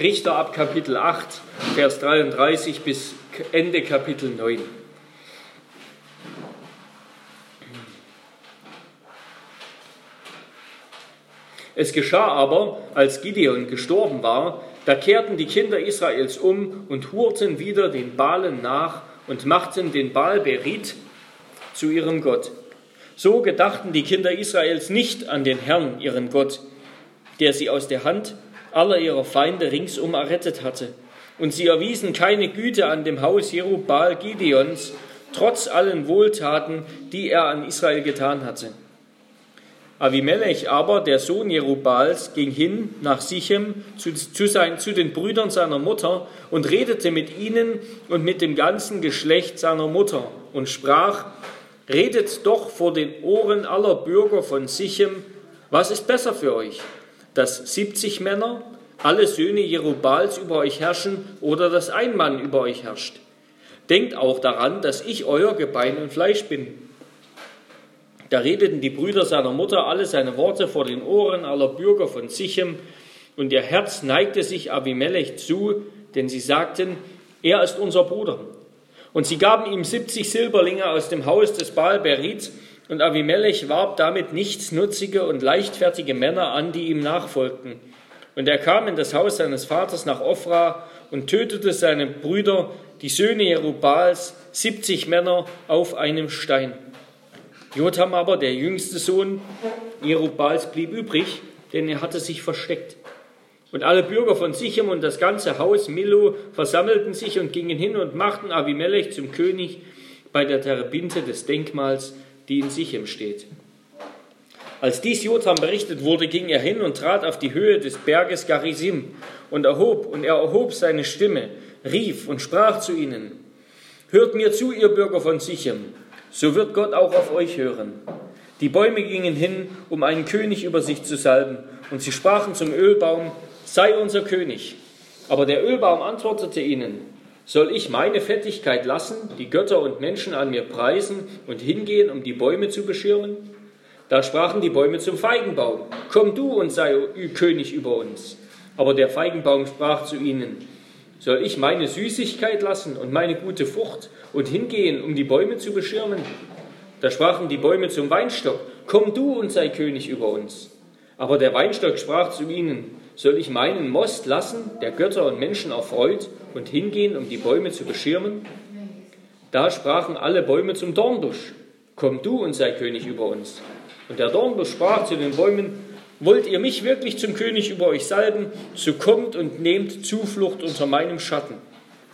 Richter ab Kapitel 8, Vers 33 bis Ende Kapitel 9. Es geschah aber, als Gideon gestorben war, da kehrten die Kinder Israels um und hurten wieder den Balen nach und machten den Baal Berit zu ihrem Gott. So gedachten die Kinder Israels nicht an den Herrn, ihren Gott, der sie aus der Hand aller ihrer Feinde ringsum errettet hatte. Und sie erwiesen keine Güte an dem Haus Jerubal Gideons, trotz allen Wohltaten, die er an Israel getan hatte. Avimelech aber, der Sohn Jerubals, ging hin nach Sichem zu, zu, sein, zu den Brüdern seiner Mutter und redete mit ihnen und mit dem ganzen Geschlecht seiner Mutter und sprach, redet doch vor den Ohren aller Bürger von Sichem, was ist besser für euch, dass 70 Männer, alle Söhne Jerubals über euch herrschen oder dass ein Mann über euch herrscht. Denkt auch daran, dass ich euer Gebein und Fleisch bin da redeten die Brüder seiner Mutter alle seine Worte vor den Ohren aller Bürger von Sichem, und ihr Herz neigte sich Abimelech zu, denn sie sagten, er ist unser Bruder. Und sie gaben ihm 70 Silberlinge aus dem Haus des Baal Berit, und Abimelech warb damit nichtsnutzige und leichtfertige Männer an, die ihm nachfolgten. Und er kam in das Haus seines Vaters nach Ophra und tötete seine Brüder, die Söhne Jerubals, 70 Männer auf einem Stein. Jotham aber, der jüngste Sohn Jerubals, blieb übrig, denn er hatte sich versteckt. Und alle Bürger von Sichem und das ganze Haus Milo versammelten sich und gingen hin und machten Abimelech zum König bei der Terebinte des Denkmals, die in Sichem steht. Als dies Jotham berichtet wurde, ging er hin und trat auf die Höhe des Berges Garizim und erhob, und er erhob seine Stimme, rief und sprach zu ihnen, Hört mir zu, ihr Bürger von Sichem, so wird Gott auch auf euch hören. Die Bäume gingen hin, um einen König über sich zu salben, und sie sprachen zum Ölbaum, sei unser König. Aber der Ölbaum antwortete ihnen, soll ich meine Fettigkeit lassen, die Götter und Menschen an mir preisen und hingehen, um die Bäume zu beschirmen? Da sprachen die Bäume zum Feigenbaum, komm du und sei König über uns. Aber der Feigenbaum sprach zu ihnen, soll ich meine Süßigkeit lassen und meine gute Frucht und hingehen, um die Bäume zu beschirmen? Da sprachen die Bäume zum Weinstock, komm du und sei König über uns. Aber der Weinstock sprach zu ihnen, soll ich meinen Most lassen, der Götter und Menschen erfreut, und hingehen, um die Bäume zu beschirmen? Da sprachen alle Bäume zum Dornbusch, komm du und sei König über uns. Und der Dornbusch sprach zu den Bäumen, Wollt ihr mich wirklich zum König über euch salben, so kommt und nehmt Zuflucht unter meinem Schatten.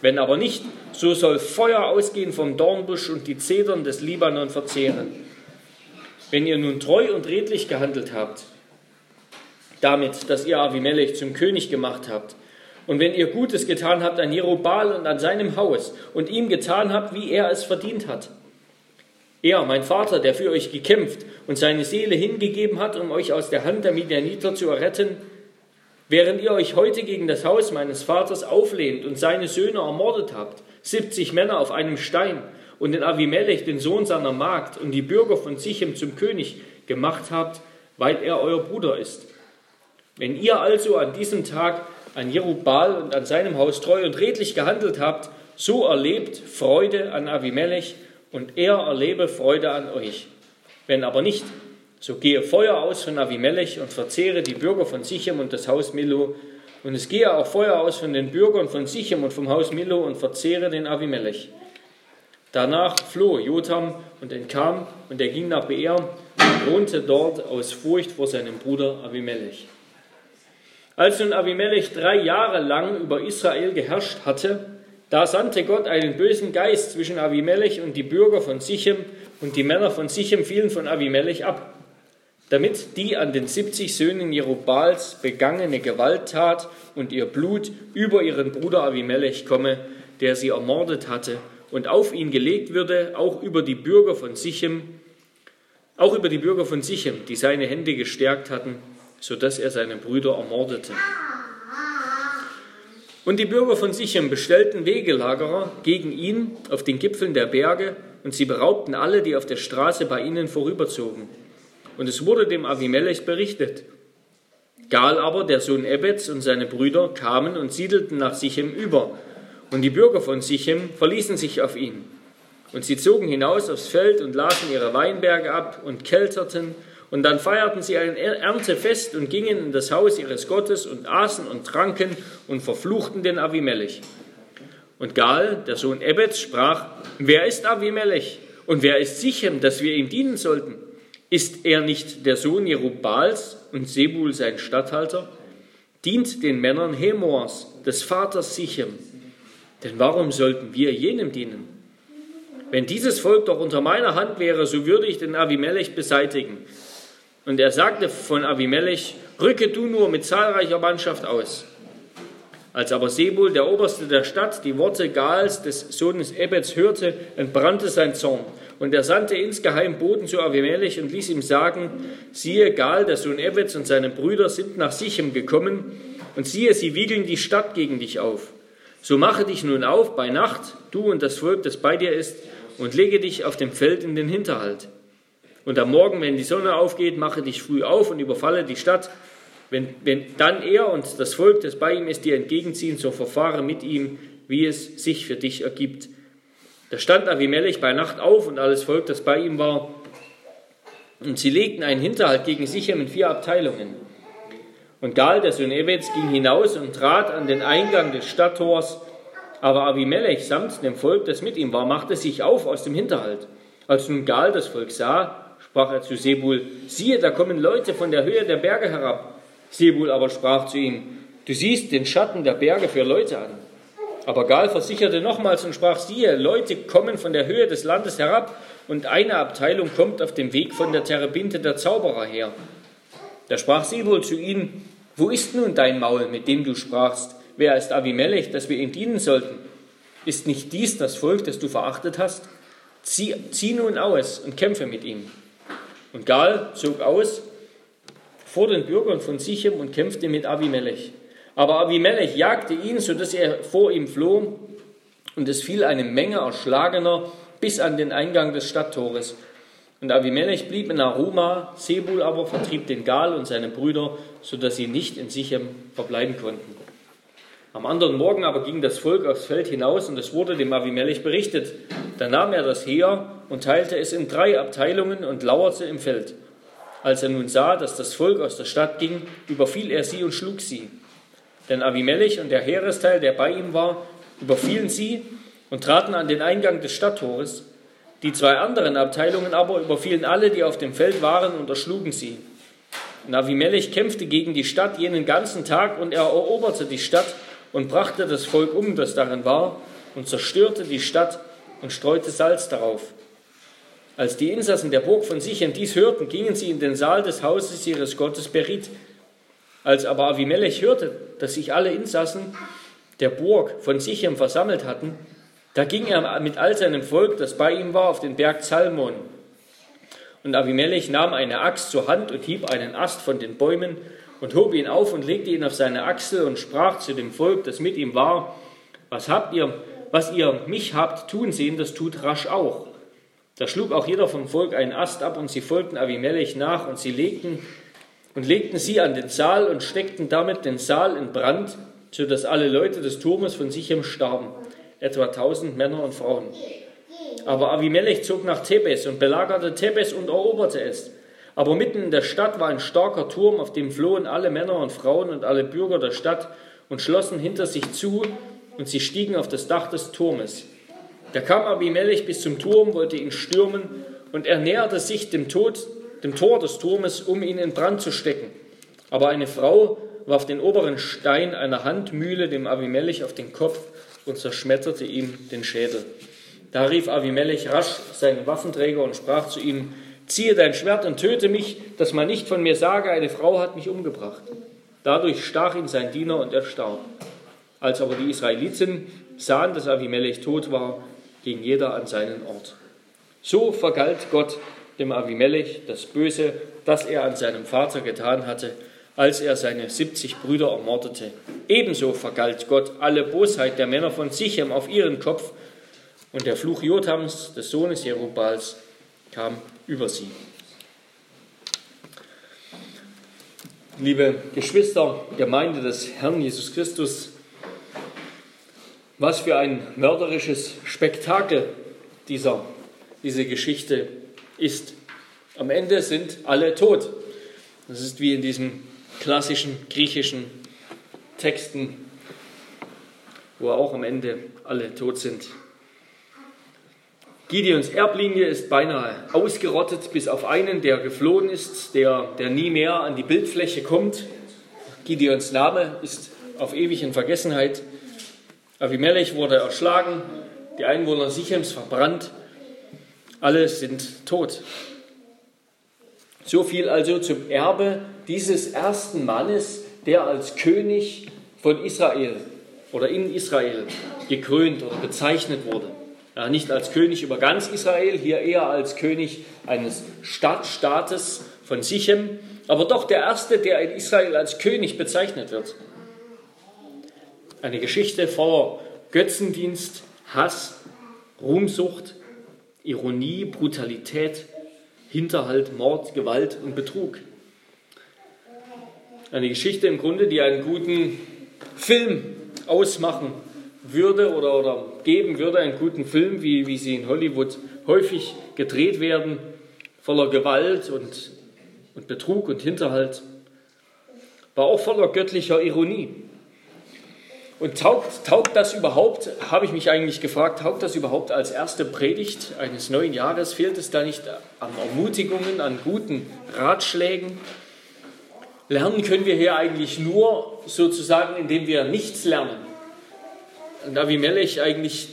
Wenn aber nicht, so soll Feuer ausgehen vom Dornbusch und die Zedern des Libanon verzehren. Wenn ihr nun treu und redlich gehandelt habt, damit, dass ihr Avimelech zum König gemacht habt, und wenn ihr Gutes getan habt an Jerubal und an seinem Haus und ihm getan habt, wie er es verdient hat, er, mein Vater, der für euch gekämpft und seine Seele hingegeben hat, um euch aus der Hand der Midianiter zu erretten, während ihr euch heute gegen das Haus meines Vaters auflehnt und seine Söhne ermordet habt, 70 Männer auf einem Stein, und den Avimelech, den Sohn seiner Magd, und die Bürger von Sichem zum König gemacht habt, weil er euer Bruder ist. Wenn ihr also an diesem Tag an Jerubal und an seinem Haus treu und redlich gehandelt habt, so erlebt Freude an Avimelech und er erlebe Freude an euch. Wenn aber nicht, so gehe Feuer aus von Avimelech und verzehre die Bürger von Sichem und das Haus Milo. Und es gehe auch Feuer aus von den Bürgern von Sichem und vom Haus Milo und verzehre den Avimelech. Danach floh Jotham und entkam, und er ging nach Beer und wohnte dort aus Furcht vor seinem Bruder Avimelech. Als nun Avimelech drei Jahre lang über Israel geherrscht hatte, da sandte Gott einen bösen Geist zwischen Avimelech und die Bürger von Sichem, und die Männer von Sichem fielen von Avimelech ab, damit die an den 70 Söhnen Jerubals begangene Gewalttat und ihr Blut über ihren Bruder Avimelech komme, der sie ermordet hatte, und auf ihn gelegt würde, auch über die Bürger von Sichem, auch über die Bürger von Sichem, die seine Hände gestärkt hatten, so dass er seine Brüder ermordete. Und die Bürger von Sichem bestellten Wegelagerer gegen ihn auf den Gipfeln der Berge, und sie beraubten alle, die auf der Straße bei ihnen vorüberzogen. Und es wurde dem Avimelech berichtet. Gal aber, der Sohn Ebeds und seine Brüder kamen und siedelten nach Sichem über. Und die Bürger von Sichem verließen sich auf ihn. Und sie zogen hinaus aufs Feld und lasen ihre Weinberge ab und kelterten. Und dann feierten sie ein Erntefest und gingen in das Haus ihres Gottes und aßen und tranken und verfluchten den Avimelech. Und Gal, der Sohn Ebeds, sprach, wer ist Avimelech und wer ist Sichem, dass wir ihm dienen sollten? Ist er nicht der Sohn Jerubals und Sebul sein Statthalter? Dient den Männern Hemors, des Vaters Sichem. Denn warum sollten wir jenem dienen? Wenn dieses Volk doch unter meiner Hand wäre, so würde ich den Avimelech beseitigen. Und er sagte von Avimelech, rücke du nur mit zahlreicher Mannschaft aus. Als aber Sebul, der Oberste der Stadt, die Worte Gals, des Sohnes Ebeds, hörte, entbrannte sein Zorn. Und er sandte insgeheim Boten zu Avimelech und ließ ihm sagen, siehe, Gal, der Sohn Ebeds und seine Brüder sind nach Sichem gekommen, und siehe, sie wiegeln die Stadt gegen dich auf. So mache dich nun auf bei Nacht, du und das Volk, das bei dir ist, und lege dich auf dem Feld in den Hinterhalt. Und am Morgen, wenn die Sonne aufgeht, mache dich früh auf und überfalle die Stadt. Wenn, wenn dann er und das Volk, das bei ihm ist, dir entgegenziehen, so verfahre mit ihm, wie es sich für dich ergibt. Da stand Avimelech bei Nacht auf und alles Volk, das bei ihm war. Und sie legten einen Hinterhalt gegen Sichem in vier Abteilungen. Und Gal, der Sohn Ebeds, ging hinaus und trat an den Eingang des Stadttors aber Abimelech samt dem Volk, das mit ihm war, machte sich auf aus dem Hinterhalt. Als nun Gal das Volk sah, sprach er zu Sebul, siehe, da kommen Leute von der Höhe der Berge herab. Sebul aber sprach zu ihm, du siehst den Schatten der Berge für Leute an. Aber Gal versicherte nochmals und sprach, siehe, Leute kommen von der Höhe des Landes herab und eine Abteilung kommt auf dem Weg von der Terebinte der Zauberer her. Da sprach Sebul zu ihm, wo ist nun dein Maul, mit dem du sprachst? Wer ist Avimelech, dass wir ihm dienen sollten? Ist nicht dies das Volk, das du verachtet hast? Zieh, zieh nun aus und kämpfe mit ihm. Und Gal zog aus vor den Bürgern von Sichem und kämpfte mit Avimelech. Aber Avimelech jagte ihn, sodass er vor ihm floh, und es fiel eine Menge Erschlagener bis an den Eingang des Stadttores. Und Avimelech blieb in Aruma, Sebul aber vertrieb den Gal und seine Brüder, sodass sie nicht in Sichem verbleiben konnten. Am anderen Morgen aber ging das Volk aufs Feld hinaus und es wurde dem Avimelech berichtet. Da nahm er das Heer und teilte es in drei Abteilungen und lauerte im Feld. Als er nun sah, dass das Volk aus der Stadt ging, überfiel er sie und schlug sie. Denn Avimelech und der Heeresteil, der bei ihm war, überfielen sie und traten an den Eingang des Stadttores. Die zwei anderen Abteilungen aber überfielen alle, die auf dem Feld waren, und erschlugen sie. Und Avimelech kämpfte gegen die Stadt jenen ganzen Tag und er eroberte die Stadt und brachte das Volk um, das darin war, und zerstörte die Stadt und streute Salz darauf. Als die Insassen der Burg von Sichem dies hörten, gingen sie in den Saal des Hauses ihres Gottes Berit. Als aber Avimelech hörte, dass sich alle Insassen der Burg von Sichem versammelt hatten, da ging er mit all seinem Volk, das bei ihm war, auf den Berg Zalmon. Und Avimelech nahm eine Axt zur Hand und hieb einen Ast von den Bäumen und hob ihn auf und legte ihn auf seine Achsel und sprach zu dem Volk, das mit ihm war, was habt ihr, was ihr mich habt tun sehen, das tut rasch auch. Da schlug auch jeder vom Volk einen Ast ab und sie folgten Avimelech nach und sie legten und legten sie an den Saal und steckten damit den Saal in Brand, so dass alle Leute des Turmes von Sichem starben, etwa tausend Männer und Frauen. Aber Avimelech zog nach Thebes und belagerte Thebes und eroberte es. Aber mitten in der Stadt war ein starker Turm, auf dem flohen alle Männer und Frauen und alle Bürger der Stadt und schlossen hinter sich zu, und sie stiegen auf das Dach des Turmes. Da kam Abimelech bis zum Turm, wollte ihn stürmen, und er näherte sich dem, Tod, dem Tor des Turmes, um ihn in Brand zu stecken. Aber eine Frau warf den oberen Stein einer Handmühle dem Abimelech auf den Kopf und zerschmetterte ihm den Schädel. Da rief Abimelech rasch seinen Waffenträger und sprach zu ihm, ziehe dein Schwert und töte mich, dass man nicht von mir sage, eine Frau hat mich umgebracht. Dadurch stach ihn sein Diener und er starb. Als aber die Israeliten sahen, dass Avimelech tot war, ging jeder an seinen Ort. So vergalt Gott dem Avimelech das Böse, das er an seinem Vater getan hatte, als er seine 70 Brüder ermordete. Ebenso vergalt Gott alle Bosheit der Männer von Sichem auf ihren Kopf und der Fluch Jotams, des Sohnes Jerubals, kam über sie. liebe Geschwister, Gemeinde des Herrn Jesus Christus, was für ein mörderisches Spektakel dieser, diese Geschichte ist. Am Ende sind alle tot. Das ist wie in diesen klassischen griechischen Texten, wo auch am Ende alle tot sind. Gideons Erblinie ist beinahe ausgerottet, bis auf einen, der geflohen ist, der, der nie mehr an die Bildfläche kommt. Gideons Name ist auf ewig in Vergessenheit. Avimelech wurde erschlagen, die Einwohner Sichems verbrannt. Alle sind tot. So viel also zum Erbe dieses ersten Mannes, der als König von Israel oder in Israel gekrönt oder bezeichnet wurde. Ja, nicht als König über ganz Israel, hier eher als König eines Stadtstaates von Sichem, aber doch der erste, der in Israel als König bezeichnet wird. Eine Geschichte voller Götzendienst, Hass, Ruhmsucht, Ironie, Brutalität, Hinterhalt, Mord, Gewalt und Betrug. Eine Geschichte im Grunde, die einen guten Film ausmachen würde oder, oder geben würde, einen guten Film, wie, wie sie in Hollywood häufig gedreht werden, voller Gewalt und, und Betrug und Hinterhalt, war auch voller göttlicher Ironie. Und taugt, taugt das überhaupt, habe ich mich eigentlich gefragt, taugt das überhaupt als erste Predigt eines neuen Jahres? Fehlt es da nicht an Ermutigungen, an guten Ratschlägen? Lernen können wir hier eigentlich nur sozusagen, indem wir nichts lernen. Avimelech eigentlich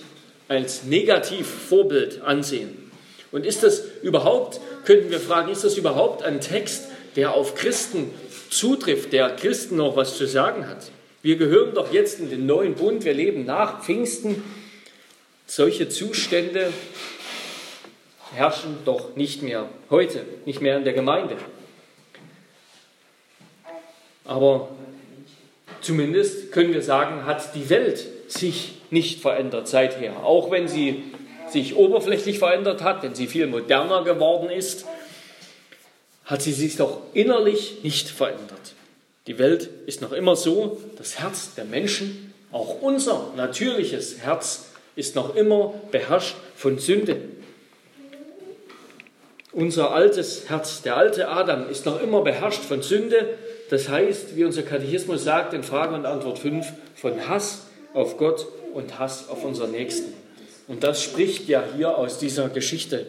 als Negativvorbild ansehen. Und ist das überhaupt, könnten wir fragen, ist das überhaupt ein Text, der auf Christen zutrifft, der Christen noch was zu sagen hat? Wir gehören doch jetzt in den neuen Bund, wir leben nach Pfingsten. Solche Zustände herrschen doch nicht mehr heute, nicht mehr in der Gemeinde. Aber zumindest können wir sagen, hat die Welt sich nicht verändert seither. Auch wenn sie sich oberflächlich verändert hat, wenn sie viel moderner geworden ist, hat sie sich doch innerlich nicht verändert. Die Welt ist noch immer so, das Herz der Menschen, auch unser natürliches Herz, ist noch immer beherrscht von Sünde. Unser altes Herz, der alte Adam, ist noch immer beherrscht von Sünde. Das heißt, wie unser Katechismus sagt in Frage und Antwort 5, von Hass auf Gott und Hass auf unseren Nächsten. Und das spricht ja hier aus dieser Geschichte.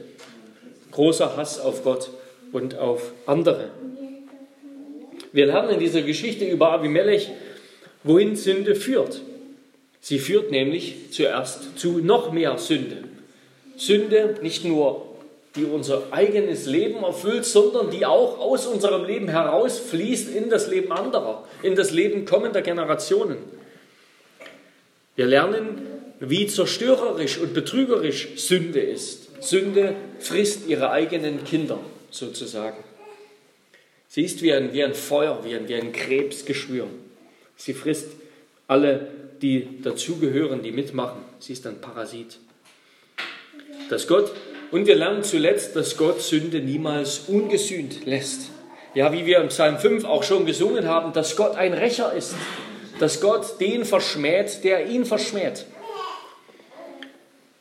Großer Hass auf Gott und auf andere. Wir lernen in dieser Geschichte über Abimelech, wohin Sünde führt. Sie führt nämlich zuerst zu noch mehr Sünde. Sünde nicht nur, die unser eigenes Leben erfüllt, sondern die auch aus unserem Leben herausfließt in das Leben anderer, in das Leben kommender Generationen. Wir lernen, wie zerstörerisch und betrügerisch Sünde ist. Sünde frisst ihre eigenen Kinder sozusagen. Sie ist wie ein, wie ein Feuer, wie ein, wie ein Krebsgeschwür. Sie frisst alle, die dazugehören, die mitmachen. Sie ist ein Parasit. Dass Gott, und wir lernen zuletzt, dass Gott Sünde niemals ungesühnt lässt. Ja, wie wir im Psalm 5 auch schon gesungen haben, dass Gott ein Rächer ist, dass Gott den verschmäht, der ihn verschmäht.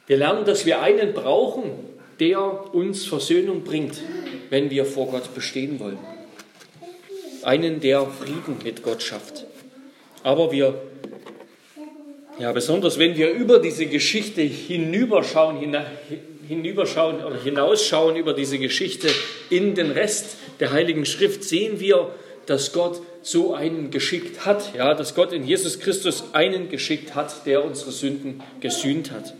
Wir lernen, dass wir einen brauchen, der uns Versöhnung bringt, wenn wir vor Gott bestehen wollen einen, der Frieden mit Gott schafft. Aber wir, ja, besonders wenn wir über diese Geschichte hinüberschauen, hinüberschauen oder hinausschauen über diese Geschichte in den Rest der Heiligen Schrift, sehen wir, dass Gott so einen geschickt hat, ja, dass Gott in Jesus Christus einen geschickt hat, der unsere Sünden gesühnt hat.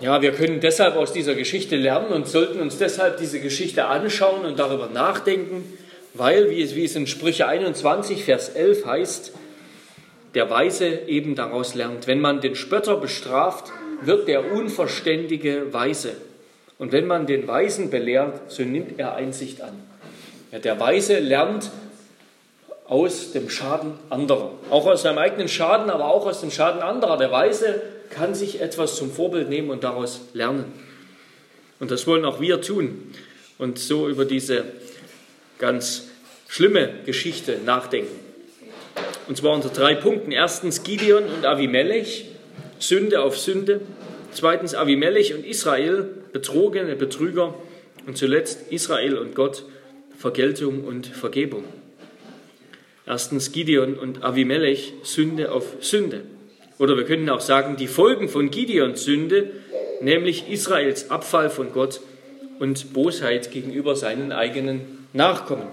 Ja, wir können deshalb aus dieser Geschichte lernen und sollten uns deshalb diese Geschichte anschauen und darüber nachdenken, weil, wie es, wie es in Sprüche 21, Vers 11 heißt, der Weise eben daraus lernt. Wenn man den Spötter bestraft, wird der Unverständige weise. Und wenn man den Weisen belehrt, so nimmt er Einsicht an. Ja, der Weise lernt aus dem Schaden anderer. Auch aus seinem eigenen Schaden, aber auch aus dem Schaden anderer. Der Weise kann sich etwas zum Vorbild nehmen und daraus lernen. Und das wollen auch wir tun. und so über diese ganz schlimme Geschichte nachdenken. Und zwar unter drei Punkten. Erstens Gideon und Avimelech, Sünde auf Sünde. Zweitens Avimelech und Israel, betrogene Betrüger. Und zuletzt Israel und Gott, Vergeltung und Vergebung. Erstens Gideon und Avimelech, Sünde auf Sünde. Oder wir können auch sagen, die Folgen von Gideons Sünde, nämlich Israels Abfall von Gott und Bosheit gegenüber seinen eigenen Nachkommen.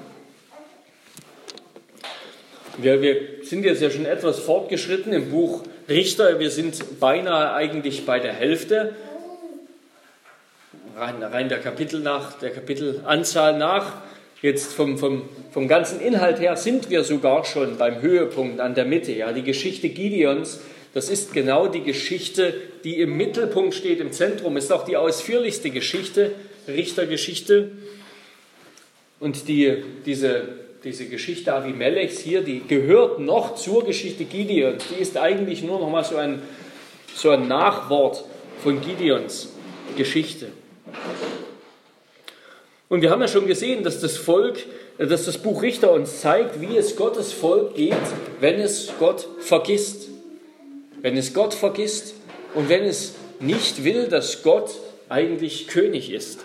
Wir, wir sind jetzt ja schon etwas fortgeschritten im Buch Richter. Wir sind beinahe eigentlich bei der Hälfte. Rein, rein der Kapitel nach, der Kapitelanzahl nach. Jetzt vom, vom, vom ganzen Inhalt her sind wir sogar schon beim Höhepunkt an der Mitte. Ja, die Geschichte Gideons, das ist genau die Geschichte, die im Mittelpunkt steht, im Zentrum, ist auch die ausführlichste Geschichte, Richtergeschichte. Und die, diese diese Geschichte Avimelechs hier, die gehört noch zur Geschichte Gideons. Die ist eigentlich nur noch mal so ein, so ein Nachwort von Gideons Geschichte. Und wir haben ja schon gesehen, dass das Volk, dass das Buch Richter uns zeigt, wie es Gottes Volk geht, wenn es Gott vergisst. Wenn es Gott vergisst und wenn es nicht will, dass Gott eigentlich König ist.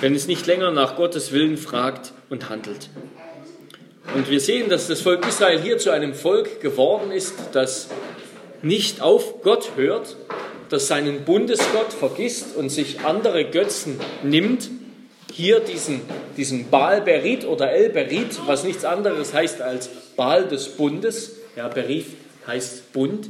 Wenn es nicht länger nach Gottes Willen fragt und handelt. Und wir sehen, dass das Volk Israel hier zu einem Volk geworden ist, das nicht auf Gott hört, das seinen Bundesgott vergisst und sich andere Götzen nimmt. Hier diesen, diesen Baal Berit oder El Berit, was nichts anderes heißt als Baal des Bundes. Ja, Berit heißt Bund.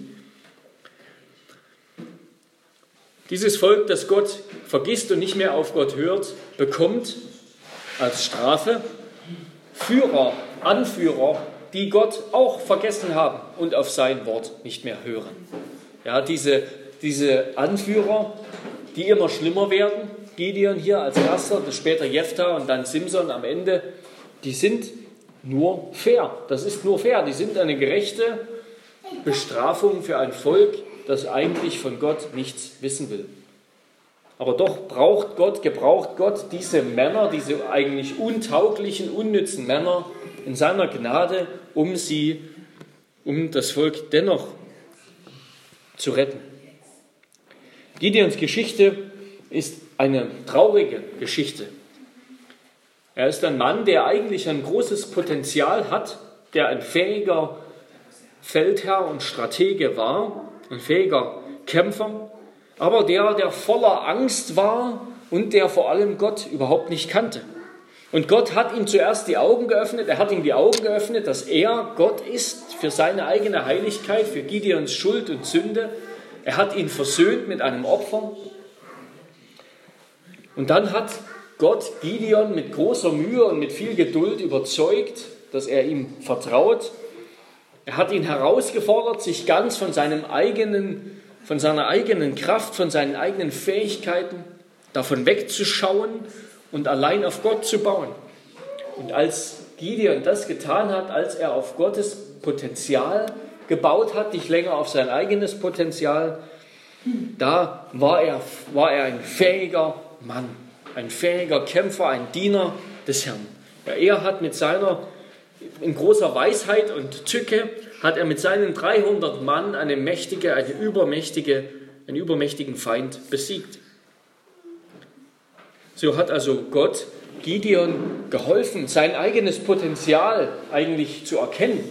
Dieses Volk, das Gott vergisst und nicht mehr auf Gott hört, bekommt als Strafe Führer, Anführer, die Gott auch vergessen haben und auf sein Wort nicht mehr hören. Ja, diese, diese Anführer, die immer schlimmer werden, Gideon hier als erster, später Jephthah und dann Simson am Ende, die sind nur fair. Das ist nur fair. Die sind eine gerechte Bestrafung für ein Volk, das eigentlich von Gott nichts wissen will. Aber doch braucht Gott, gebraucht Gott diese Männer, diese eigentlich untauglichen, unnützen Männer in seiner Gnade, um sie, um das Volk dennoch zu retten. Gideons Geschichte ist eine traurige Geschichte. Er ist ein Mann, der eigentlich ein großes Potenzial hat, der ein fähiger Feldherr und Stratege war, ein fähiger Kämpfer, aber der, der voller Angst war und der vor allem Gott überhaupt nicht kannte. Und Gott hat ihm zuerst die Augen geöffnet, er hat ihm die Augen geöffnet, dass er Gott ist für seine eigene Heiligkeit, für Gideons Schuld und Sünde. Er hat ihn versöhnt mit einem Opfer. Und dann hat Gott Gideon mit großer Mühe und mit viel Geduld überzeugt, dass er ihm vertraut. Er hat ihn herausgefordert, sich ganz von seinem eigenen von seiner eigenen Kraft, von seinen eigenen Fähigkeiten, davon wegzuschauen und allein auf Gott zu bauen. Und als Gideon das getan hat, als er auf Gottes Potenzial gebaut hat, nicht länger auf sein eigenes Potenzial, da war er, war er ein fähiger Mann, ein fähiger Kämpfer, ein Diener des Herrn. Ja, er hat mit seiner, in großer Weisheit und Tücke, hat er mit seinen 300 Mann eine mächtige, eine übermächtige, einen übermächtigen Feind besiegt. So hat also Gott Gideon geholfen, sein eigenes Potenzial eigentlich zu erkennen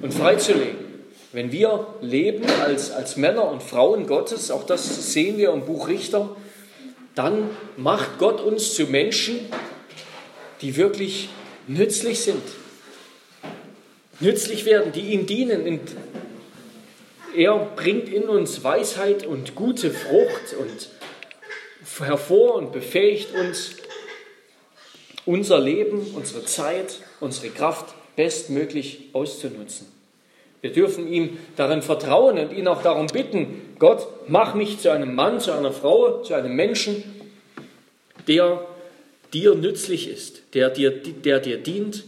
und freizulegen. Wenn wir leben als, als Männer und Frauen Gottes, auch das sehen wir im Buch Richter, dann macht Gott uns zu Menschen, die wirklich nützlich sind, nützlich werden, die ihm dienen. Er bringt in uns Weisheit und gute Frucht und hervor und befähigt uns, unser Leben, unsere Zeit, unsere Kraft bestmöglich auszunutzen. Wir dürfen ihm darin vertrauen und ihn auch darum bitten, Gott, mach mich zu einem Mann, zu einer Frau, zu einem Menschen, der dir nützlich ist, der dir, der dir dient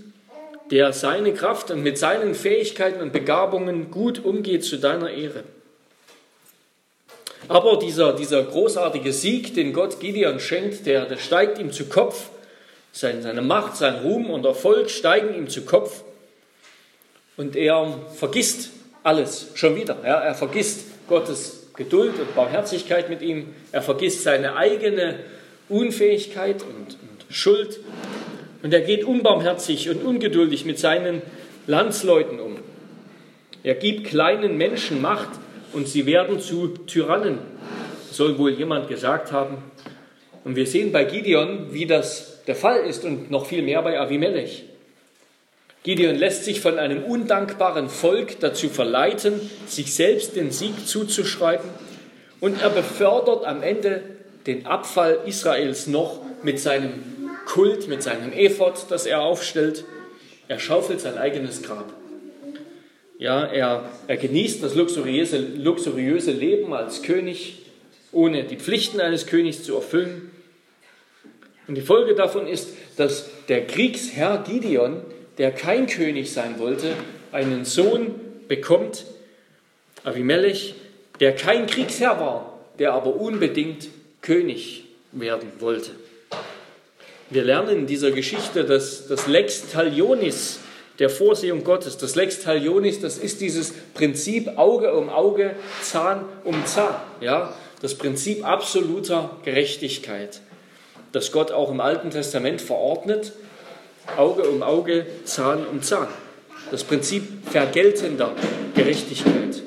der seine Kraft und mit seinen Fähigkeiten und Begabungen gut umgeht zu deiner Ehre. Aber dieser, dieser großartige Sieg, den Gott Gideon schenkt, der, der steigt ihm zu Kopf. Seine, seine Macht, sein Ruhm und Erfolg steigen ihm zu Kopf. Und er vergisst alles schon wieder. Ja, er vergisst Gottes Geduld und Barmherzigkeit mit ihm. Er vergisst seine eigene Unfähigkeit und, und Schuld. Und er geht unbarmherzig und ungeduldig mit seinen Landsleuten um. Er gibt kleinen Menschen Macht und sie werden zu Tyrannen, soll wohl jemand gesagt haben. Und wir sehen bei Gideon, wie das der Fall ist und noch viel mehr bei Avimelech. Gideon lässt sich von einem undankbaren Volk dazu verleiten, sich selbst den Sieg zuzuschreiben und er befördert am Ende den Abfall Israels noch mit seinem Kult, mit seinem Ephod, das er aufstellt. Er schaufelt sein eigenes Grab. Ja, er, er genießt das luxuriöse, luxuriöse Leben als König, ohne die Pflichten eines Königs zu erfüllen. Und die Folge davon ist, dass der Kriegsherr Gideon, der kein König sein wollte, einen Sohn bekommt, Avimelech, der kein Kriegsherr war, der aber unbedingt König werden wollte. Wir lernen in dieser Geschichte, dass das Lex Talionis der Vorsehung Gottes, das Lex Talionis, das ist dieses Prinzip Auge um Auge, Zahn um Zahn, ja, das Prinzip absoluter Gerechtigkeit, das Gott auch im Alten Testament verordnet, Auge um Auge, Zahn um Zahn, das Prinzip vergeltender Gerechtigkeit.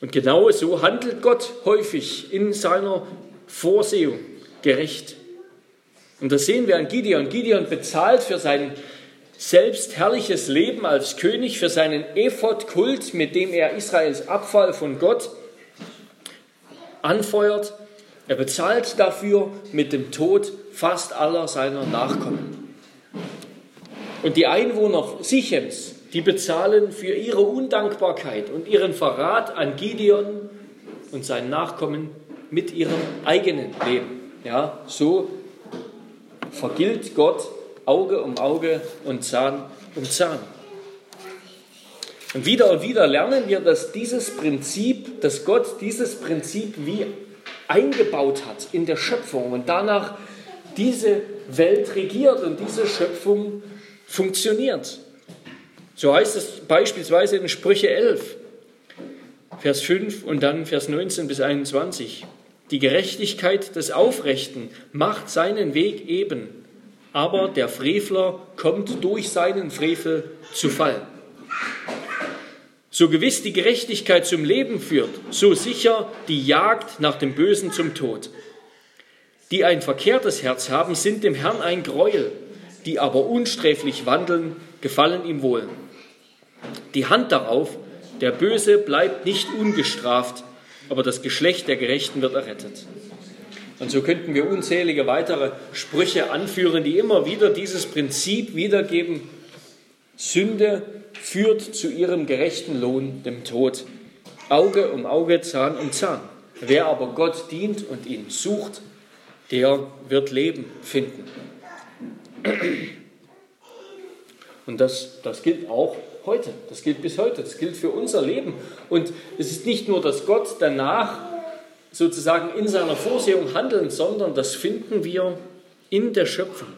Und genau so handelt Gott häufig in seiner Vorsehung gerecht. Und das sehen wir an Gideon. Gideon bezahlt für sein selbstherrliches Leben als König, für seinen Ephod-Kult, mit dem er Israels Abfall von Gott anfeuert. Er bezahlt dafür mit dem Tod fast aller seiner Nachkommen. Und die Einwohner Sichems, die bezahlen für ihre Undankbarkeit und ihren Verrat an Gideon und seinen Nachkommen mit ihrem eigenen Leben. Ja, so vergilt Gott Auge um Auge und Zahn um Zahn. Und wieder und wieder lernen wir, dass dieses Prinzip, dass Gott dieses Prinzip wie eingebaut hat in der Schöpfung und danach diese Welt regiert und diese Schöpfung funktioniert. So heißt es beispielsweise in Sprüche 11, Vers 5 und dann Vers 19 bis 21. Die Gerechtigkeit des Aufrechten macht seinen Weg eben, aber der Frevler kommt durch seinen Frevel zu Fall. So gewiss die Gerechtigkeit zum Leben führt, so sicher die Jagd nach dem Bösen zum Tod. Die ein verkehrtes Herz haben, sind dem Herrn ein Greuel, die aber unsträflich wandeln, gefallen ihm wohl die Hand darauf, der Böse bleibt nicht ungestraft, aber das Geschlecht der Gerechten wird errettet. Und so könnten wir unzählige weitere Sprüche anführen, die immer wieder dieses Prinzip wiedergeben. Sünde führt zu ihrem gerechten Lohn, dem Tod. Auge um Auge, Zahn um Zahn. Wer aber Gott dient und ihn sucht, der wird Leben finden. Und das, das gilt auch heute. Das gilt bis heute. Das gilt für unser Leben. Und es ist nicht nur, dass Gott danach sozusagen in seiner Vorsehung handelt, sondern das finden wir in der Schöpfung.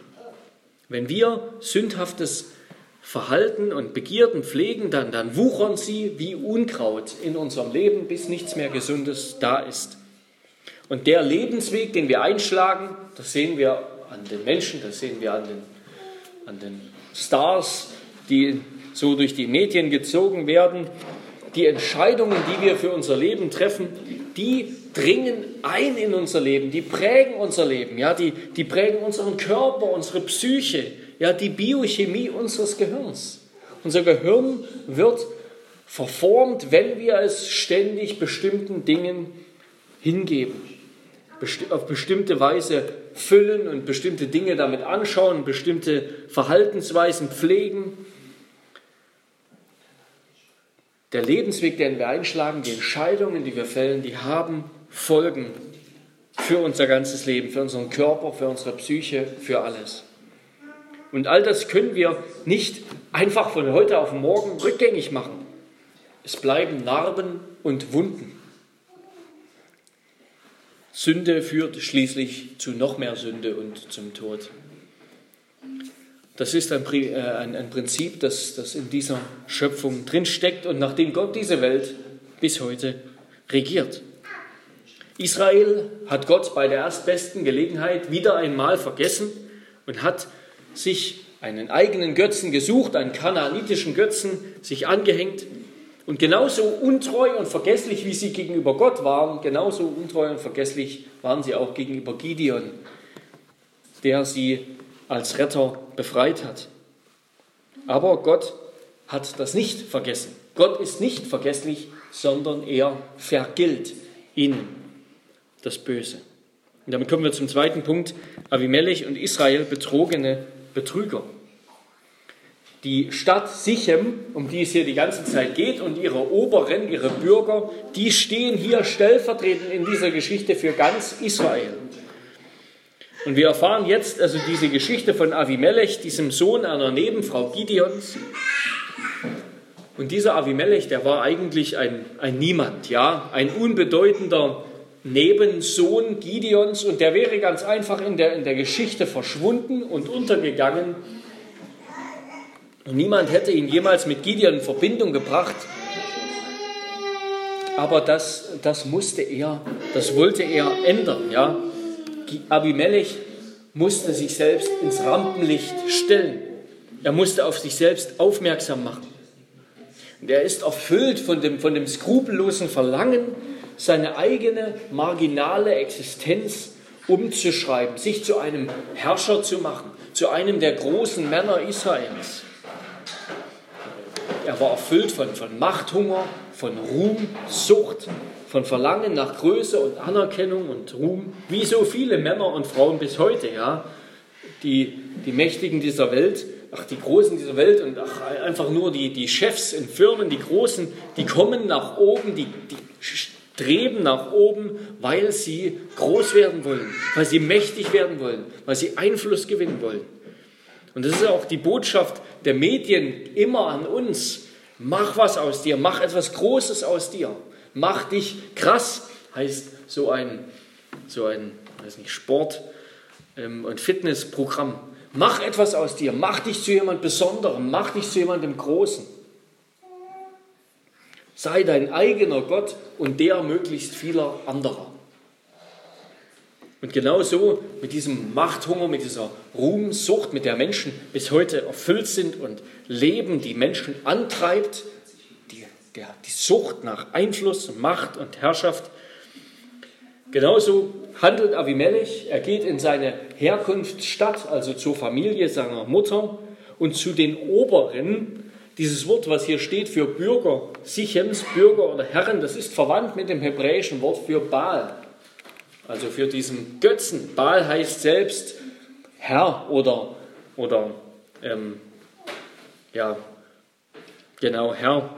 Wenn wir sündhaftes Verhalten und Begierden pflegen, dann, dann wuchern sie wie Unkraut in unserem Leben, bis nichts mehr Gesundes da ist. Und der Lebensweg, den wir einschlagen, das sehen wir an den Menschen, das sehen wir an den, an den Stars, die so durch die Medien gezogen werden. Die Entscheidungen, die wir für unser Leben treffen, die dringen ein in unser Leben, die prägen unser Leben, ja, die, die prägen unseren Körper, unsere Psyche, ja, die Biochemie unseres Gehirns. Unser Gehirn wird verformt, wenn wir es ständig bestimmten Dingen hingeben, auf bestimmte Weise füllen und bestimmte Dinge damit anschauen, bestimmte Verhaltensweisen pflegen. Der Lebensweg, den wir einschlagen, die Entscheidungen, die wir fällen, die haben Folgen für unser ganzes Leben, für unseren Körper, für unsere Psyche, für alles. Und all das können wir nicht einfach von heute auf morgen rückgängig machen. Es bleiben Narben und Wunden. Sünde führt schließlich zu noch mehr Sünde und zum Tod. Das ist ein, äh, ein, Prinzip, das, das in dieser Schöpfung drinsteckt und nachdem Gott diese Welt bis heute regiert. Israel hat Gott bei der erstbesten Gelegenheit wieder einmal vergessen und hat sich einen eigenen Götzen gesucht, einen kanaanitischen Götzen, sich angehängt. Und genauso untreu und vergesslich, wie sie gegenüber Gott waren, genauso untreu und vergesslich waren sie auch gegenüber Gideon, der sie als Retter befreit hat. Aber Gott hat das nicht vergessen. Gott ist nicht vergesslich, sondern er vergilt ihnen das Böse. Und damit kommen wir zum zweiten Punkt. Abimelech und Israel betrogene Betrüger. Die Stadt Sichem, um die es hier die ganze Zeit geht, und ihre Oberen, ihre Bürger, die stehen hier stellvertretend in dieser Geschichte für ganz Israel. Und wir erfahren jetzt also diese Geschichte von Avimelech, diesem Sohn einer Nebenfrau Gideons. Und dieser Avimelech, der war eigentlich ein, ein Niemand, ja, ein unbedeutender Nebensohn Gideons und der wäre ganz einfach in der, in der Geschichte verschwunden und untergegangen. Und niemand hätte ihn jemals mit Gideon in Verbindung gebracht. Aber das, das musste er, das wollte er ändern, ja. Abimelech musste sich selbst ins Rampenlicht stellen. Er musste auf sich selbst aufmerksam machen. Und er ist erfüllt von dem, von dem skrupellosen Verlangen, seine eigene marginale Existenz umzuschreiben, sich zu einem Herrscher zu machen, zu einem der großen Männer Israels. Er war erfüllt von, von Machthunger, von Ruhm, Sucht, von Verlangen nach Größe und Anerkennung und Ruhm, wie so viele Männer und Frauen bis heute, ja, die, die Mächtigen dieser Welt, ach, die Großen dieser Welt und ach, einfach nur die, die Chefs in Firmen, die Großen, die kommen nach oben, die, die streben nach oben, weil sie groß werden wollen, weil sie mächtig werden wollen, weil sie Einfluss gewinnen wollen. Und das ist auch die Botschaft der Medien immer an uns. Mach was aus dir, mach etwas Großes aus dir. Mach dich krass, heißt so ein, so ein weiß nicht, Sport- ähm, und Fitnessprogramm. Mach etwas aus dir, mach dich zu jemand Besonderem, mach dich zu jemandem Großen. Sei dein eigener Gott und der möglichst vieler anderer. Und genauso mit diesem Machthunger, mit dieser Ruhmsucht, mit der Menschen bis heute erfüllt sind und leben, die Menschen antreibt, die Sucht nach Einfluss, Macht und Herrschaft. Genauso handelt Avimelech. Er geht in seine Herkunftsstadt, also zur Familie seiner Mutter und zu den Oberen. Dieses Wort, was hier steht für Bürger Sichems, Bürger oder Herren, das ist verwandt mit dem hebräischen Wort für Baal, also für diesen Götzen. Baal heißt selbst Herr oder, oder ähm, ja, genau, Herr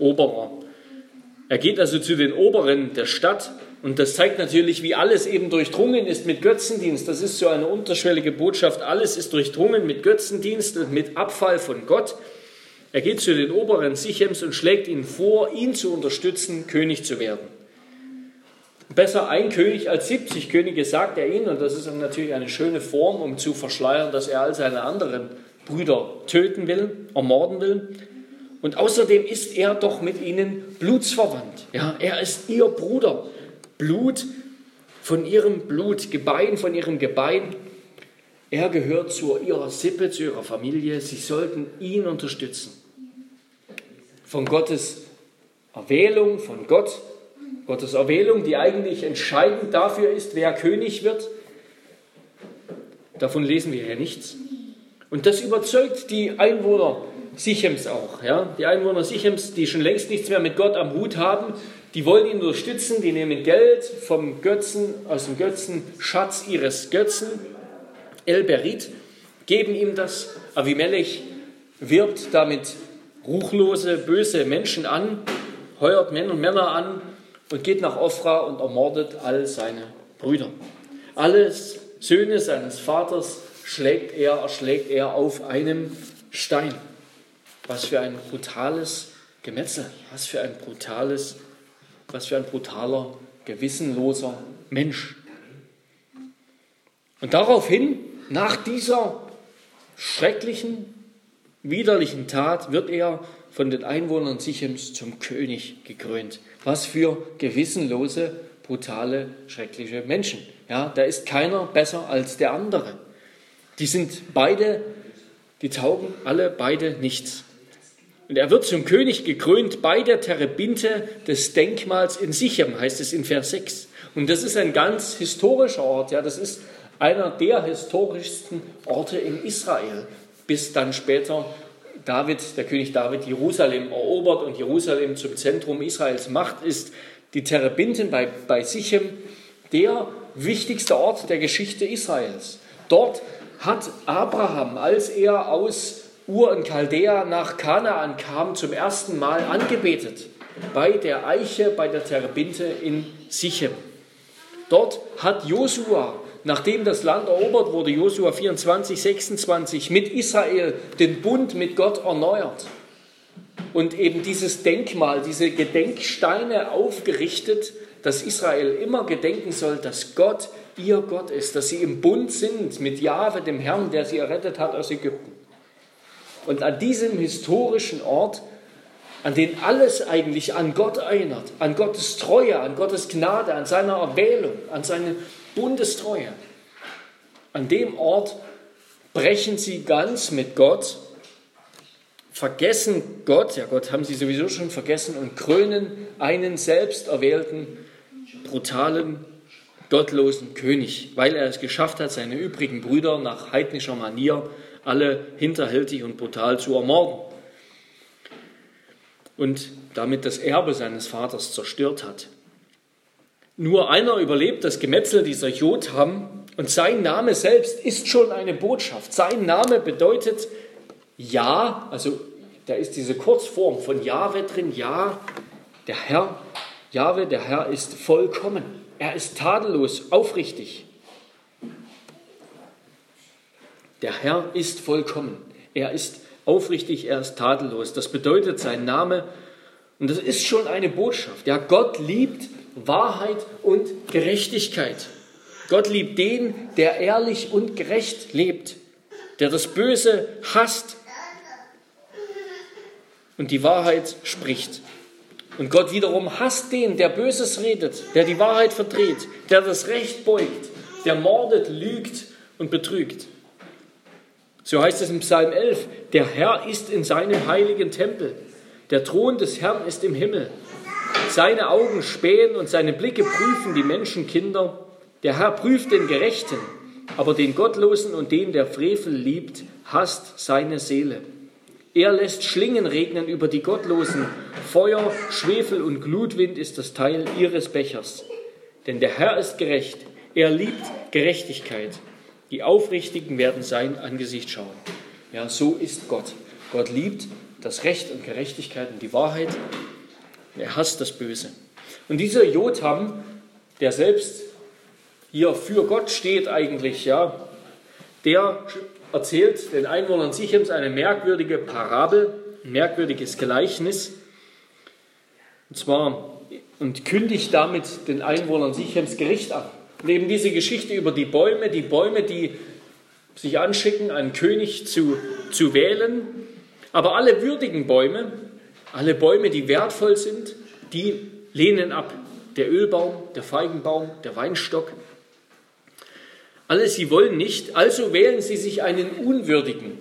Oberer. Er geht also zu den Oberen der Stadt und das zeigt natürlich, wie alles eben durchdrungen ist mit Götzendienst. Das ist so eine unterschwellige Botschaft. Alles ist durchdrungen mit Götzendienst und mit Abfall von Gott. Er geht zu den Oberen Sichems und schlägt ihnen vor, ihn zu unterstützen, König zu werden. Besser ein König als 70 Könige, sagt er ihnen. Und das ist natürlich eine schöne Form, um zu verschleiern, dass er all seine anderen Brüder töten will, ermorden will. Und außerdem ist er doch mit ihnen blutsverwandt. Ja, er ist ihr Bruder. Blut von ihrem Blut, Gebein von ihrem Gebein. Er gehört zu ihrer Sippe, zu ihrer Familie. Sie sollten ihn unterstützen. Von Gottes Erwählung, von Gott, Gottes Erwählung, die eigentlich entscheidend dafür ist, wer König wird. Davon lesen wir hier nichts. Und das überzeugt die Einwohner Sichems auch. Ja? Die Einwohner Sichems, die schon längst nichts mehr mit Gott am Hut haben, die wollen ihn unterstützen, die nehmen Geld vom Götzen, aus dem Götzenschatz ihres Götzen, El Berit, geben ihm das. Avimelech wirbt damit ruchlose, böse Menschen an, heuert Männer und Männer an und geht nach Ofra und ermordet all seine Brüder. Alle Söhne seines Vaters schlägt er, erschlägt er auf einem Stein. Was für ein brutales Gemetzel, was für ein brutales, was für ein brutaler, gewissenloser Mensch. Und daraufhin, nach dieser schrecklichen, widerlichen Tat, wird er von den Einwohnern Sichems zum König gekrönt. Was für gewissenlose, brutale, schreckliche Menschen. Ja, da ist keiner besser als der andere. Die sind beide, die taugen alle beide nichts. Und er wird zum König gekrönt bei der Terebinte des Denkmals in Sichem, heißt es in Vers 6. Und das ist ein ganz historischer Ort. Ja, das ist einer der historischsten Orte in Israel, bis dann später David, der König David, Jerusalem erobert und Jerusalem zum Zentrum Israels macht, ist die Terebinten bei, bei Sichem der wichtigste Ort der Geschichte Israels. Dort hat Abraham, als er aus Ur in Chaldea nach Kanaan kam, zum ersten Mal angebetet. Bei der Eiche, bei der Terebinte in Sichem. Dort hat Josua, nachdem das Land erobert wurde, Josua 24, 26, mit Israel den Bund mit Gott erneuert. Und eben dieses Denkmal, diese Gedenksteine aufgerichtet, dass Israel immer gedenken soll, dass Gott ihr Gott ist, dass sie im Bund sind mit Jahwe, dem Herrn, der sie errettet hat aus Ägypten. Und an diesem historischen Ort, an den alles eigentlich an Gott erinnert, an Gottes Treue, an Gottes Gnade, an seiner Erwählung, an seine Bundestreue, an dem Ort brechen sie ganz mit Gott, vergessen Gott, ja Gott haben sie sowieso schon vergessen und krönen einen selbst erwählten, brutalen, gottlosen König, weil er es geschafft hat, seine übrigen Brüder nach heidnischer Manier alle hinterhältig und brutal zu ermorden und damit das Erbe seines Vaters zerstört hat. Nur einer überlebt das Gemetzel dieser Jotham und sein Name selbst ist schon eine Botschaft. Sein Name bedeutet Ja, also da ist diese Kurzform von Jahwe drin, Ja, der Herr, Jahwe, der Herr ist vollkommen. Er ist tadellos, aufrichtig. Der Herr ist vollkommen. Er ist aufrichtig, er ist tadellos. Das bedeutet sein Name. Und das ist schon eine Botschaft. Ja, Gott liebt Wahrheit und Gerechtigkeit. Gott liebt den, der ehrlich und gerecht lebt, der das Böse hasst und die Wahrheit spricht. Und Gott wiederum hasst den, der Böses redet, der die Wahrheit verdreht, der das Recht beugt, der mordet, lügt und betrügt. So heißt es im Psalm 11, der Herr ist in seinem heiligen Tempel, der Thron des Herrn ist im Himmel. Seine Augen spähen und seine Blicke prüfen die Menschenkinder. Der Herr prüft den Gerechten, aber den Gottlosen und den, der Frevel liebt, hasst seine Seele. Er lässt Schlingen regnen über die Gottlosen. Feuer, Schwefel und Glutwind ist das Teil ihres Bechers. Denn der Herr ist gerecht. Er liebt Gerechtigkeit. Die Aufrichtigen werden sein Angesicht schauen. Ja, so ist Gott. Gott liebt das Recht und Gerechtigkeit und die Wahrheit. Er hasst das Böse. Und dieser Jotham, der selbst hier für Gott steht eigentlich, ja, der erzählt den Einwohnern Sichems eine merkwürdige Parabel, ein merkwürdiges Gleichnis. Und zwar und kündigt damit den Einwohnern Sichems Gericht an. Neben diese Geschichte über die Bäume, die Bäume, die sich anschicken, einen König zu, zu wählen. Aber alle würdigen Bäume, alle Bäume, die wertvoll sind, die lehnen ab. Der Ölbaum, der Feigenbaum, der Weinstock. Alle sie wollen nicht, also wählen sie sich einen unwürdigen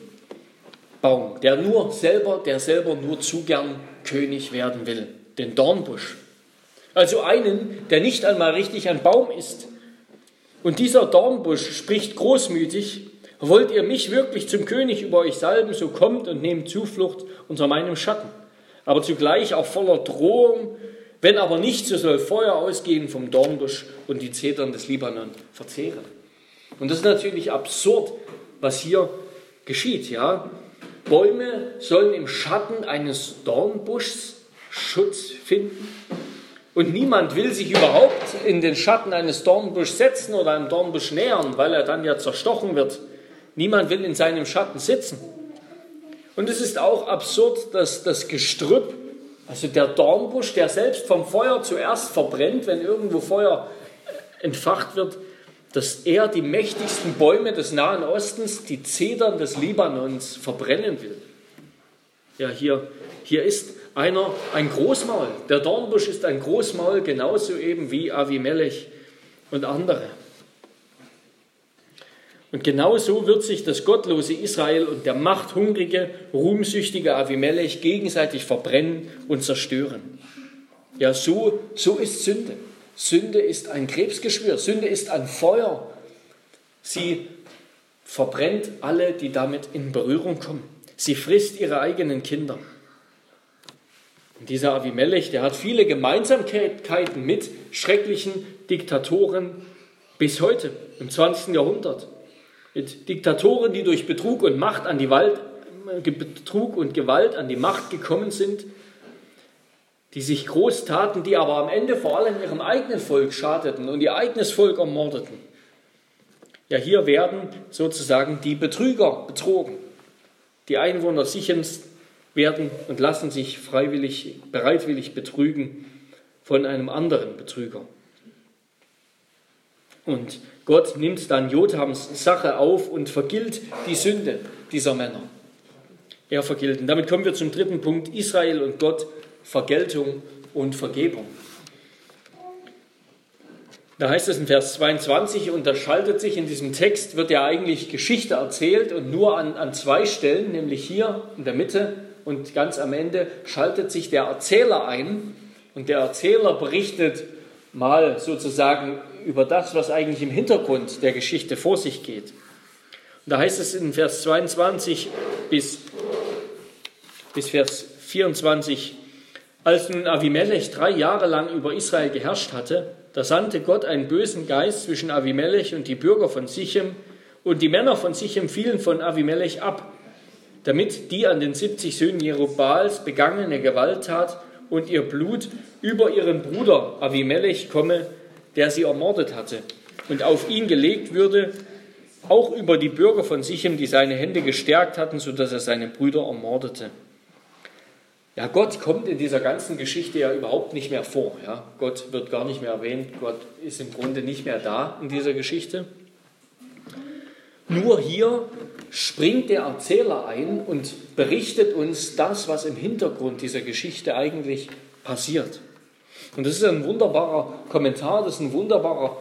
Baum, der nur selber, der selber nur zu gern König werden will, den Dornbusch. Also einen, der nicht einmal richtig ein Baum ist, und dieser Dornbusch spricht großmütig, wollt ihr mich wirklich zum König über euch salben, so kommt und nehmt Zuflucht unter meinem Schatten. Aber zugleich auch voller Drohung, wenn aber nicht, so soll Feuer ausgehen vom Dornbusch und die Zetern des Libanon verzehren. Und das ist natürlich absurd, was hier geschieht, ja. Bäume sollen im Schatten eines Dornbuschs Schutz finden. Und niemand will sich überhaupt in den Schatten eines Dornbuschs setzen oder einem Dornbusch nähern, weil er dann ja zerstochen wird. Niemand will in seinem Schatten sitzen. Und es ist auch absurd, dass das Gestrüpp, also der Dornbusch, der selbst vom Feuer zuerst verbrennt, wenn irgendwo Feuer entfacht wird, dass er die mächtigsten Bäume des Nahen Ostens, die Zedern des Libanons verbrennen will. Ja, hier, hier ist einer ein Großmaul. Der Dornbusch ist ein Großmaul, genauso eben wie Avimelech und andere. Und genau so wird sich das gottlose Israel und der machthungrige, ruhmsüchtige Avimelech gegenseitig verbrennen und zerstören. Ja, so, so ist Sünde. Sünde ist ein Krebsgeschwür, Sünde ist ein Feuer. Sie verbrennt alle, die damit in Berührung kommen. Sie frisst ihre eigenen Kinder. Und dieser Avimelech, der hat viele Gemeinsamkeiten mit schrecklichen Diktatoren bis heute, im 20. Jahrhundert mit Diktatoren, die durch Betrug und Macht an die Wald, äh, Betrug und Gewalt an die Macht gekommen sind, die sich groß taten, die aber am Ende vor allem ihrem eigenen Volk schadeten und ihr eigenes Volk ermordeten. Ja, hier werden sozusagen die Betrüger betrogen. Die Einwohner Sichems werden und lassen sich freiwillig, bereitwillig betrügen von einem anderen Betrüger. Und Gott nimmt dann Jotams Sache auf und vergilt die Sünde dieser Männer. Er vergilt. Und damit kommen wir zum dritten Punkt, Israel und Gott, Vergeltung und Vergebung. Da heißt es in Vers 22, und da schaltet sich in diesem Text, wird ja eigentlich Geschichte erzählt und nur an, an zwei Stellen, nämlich hier in der Mitte und ganz am Ende, schaltet sich der Erzähler ein und der Erzähler berichtet mal sozusagen über das, was eigentlich im Hintergrund der Geschichte vor sich geht. Und da heißt es in Vers 22 bis, bis Vers 24, als nun Avimelech drei Jahre lang über Israel geherrscht hatte, da sandte Gott einen bösen Geist zwischen Avimelech und die Bürger von Sichem, und die Männer von Sichem fielen von Avimelech ab, damit die an den 70 Söhnen Jerubals begangene Gewalttat und ihr Blut über ihren Bruder Avimelech komme, der sie ermordet hatte, und auf ihn gelegt würde, auch über die Bürger von Sichem, die seine Hände gestärkt hatten, sodass er seine Brüder ermordete. Ja, Gott kommt in dieser ganzen Geschichte ja überhaupt nicht mehr vor. Ja. Gott wird gar nicht mehr erwähnt. Gott ist im Grunde nicht mehr da in dieser Geschichte. Nur hier springt der Erzähler ein und berichtet uns das, was im Hintergrund dieser Geschichte eigentlich passiert. Und das ist ein wunderbarer Kommentar, das ist ein wunderbarer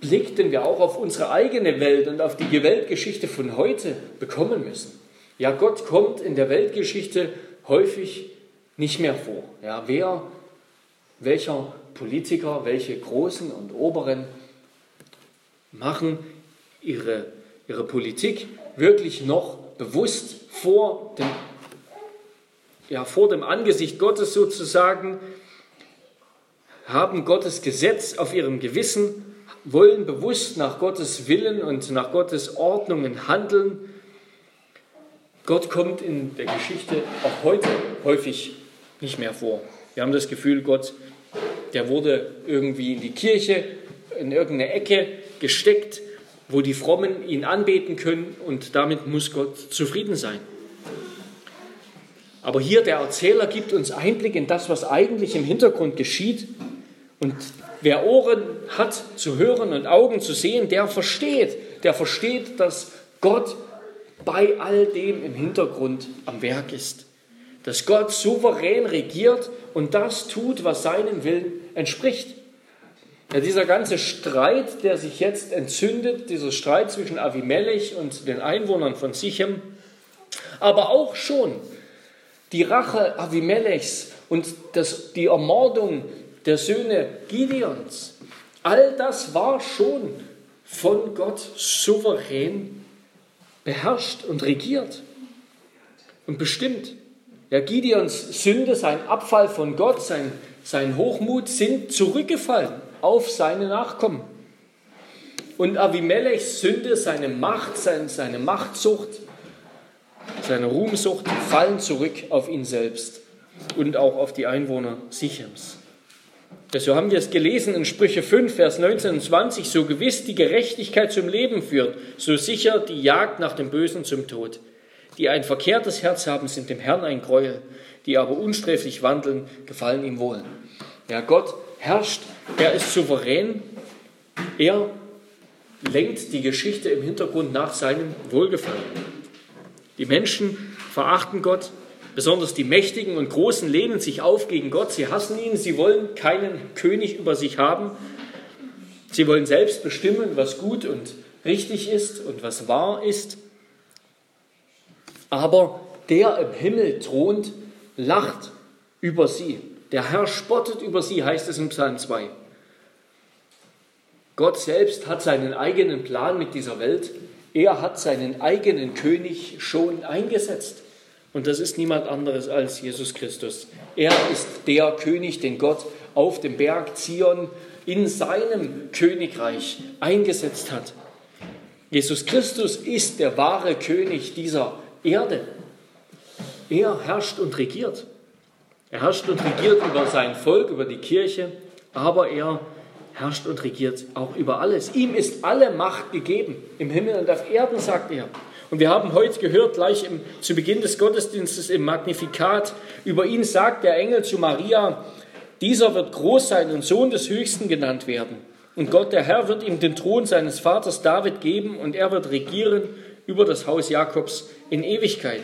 Blick, den wir auch auf unsere eigene Welt und auf die Weltgeschichte von heute bekommen müssen. Ja, Gott kommt in der Weltgeschichte häufig nicht mehr vor. Ja, wer, welcher Politiker, welche Großen und Oberen machen ihre, ihre Politik wirklich noch bewusst vor dem, ja, vor dem Angesicht Gottes sozusagen haben Gottes Gesetz auf ihrem Gewissen, wollen bewusst nach Gottes Willen und nach Gottes Ordnungen handeln. Gott kommt in der Geschichte auch heute häufig nicht mehr vor. Wir haben das Gefühl, Gott, der wurde irgendwie in die Kirche, in irgendeine Ecke gesteckt, wo die Frommen ihn anbeten können und damit muss Gott zufrieden sein. Aber hier der Erzähler gibt uns Einblick in das, was eigentlich im Hintergrund geschieht und wer Ohren hat zu hören und Augen zu sehen, der versteht, der versteht, dass Gott bei all dem im Hintergrund am Werk ist. Dass Gott souverän regiert und das tut, was seinem Willen entspricht. Ja, dieser ganze Streit, der sich jetzt entzündet, dieser Streit zwischen Avimelech und den Einwohnern von Sichem, aber auch schon die Rache Avimelechs und das, die Ermordung der Söhne Gideons. All das war schon von Gott souverän beherrscht und regiert und bestimmt. Ja, Gideons Sünde, sein Abfall von Gott, sein, sein Hochmut sind zurückgefallen auf seine Nachkommen. Und Avimelechs Sünde, seine Macht, seine, Machtsucht, seine Ruhmsucht fallen zurück auf ihn selbst und auch auf die Einwohner Sichems. So haben wir es gelesen in Sprüche 5, Vers 19 und 20. So gewiss die Gerechtigkeit zum Leben führt, so sicher die Jagd nach dem Bösen zum Tod. Die ein verkehrtes Herz haben, sind dem Herrn ein Gräuel, die aber unsträflich wandeln, gefallen ihm wohl. Ja, Gott herrscht, er ist souverän Er lenkt die Geschichte im Hintergrund nach seinem Wohlgefallen. Die Menschen verachten Gott, besonders die Mächtigen und Großen lehnen sich auf gegen Gott, sie hassen ihn, sie wollen keinen König über sich haben, sie wollen selbst bestimmen, was gut und richtig ist und was wahr ist. Aber der im Himmel thront, lacht über sie. Der Herr spottet über sie, heißt es im Psalm 2. Gott selbst hat seinen eigenen Plan mit dieser Welt. Er hat seinen eigenen König schon eingesetzt. Und das ist niemand anderes als Jesus Christus. Er ist der König, den Gott auf dem Berg Zion in seinem Königreich eingesetzt hat. Jesus Christus ist der wahre König dieser Erde. Er herrscht und regiert. Er herrscht und regiert über sein Volk, über die Kirche, aber er herrscht und regiert auch über alles. Ihm ist alle Macht gegeben, im Himmel und auf Erden, sagt er. Und wir haben heute gehört, gleich im, zu Beginn des Gottesdienstes im Magnifikat, über ihn sagt der Engel zu Maria, dieser wird groß sein und Sohn des Höchsten genannt werden. Und Gott, der Herr, wird ihm den Thron seines Vaters David geben und er wird regieren über das Haus Jakobs in Ewigkeit.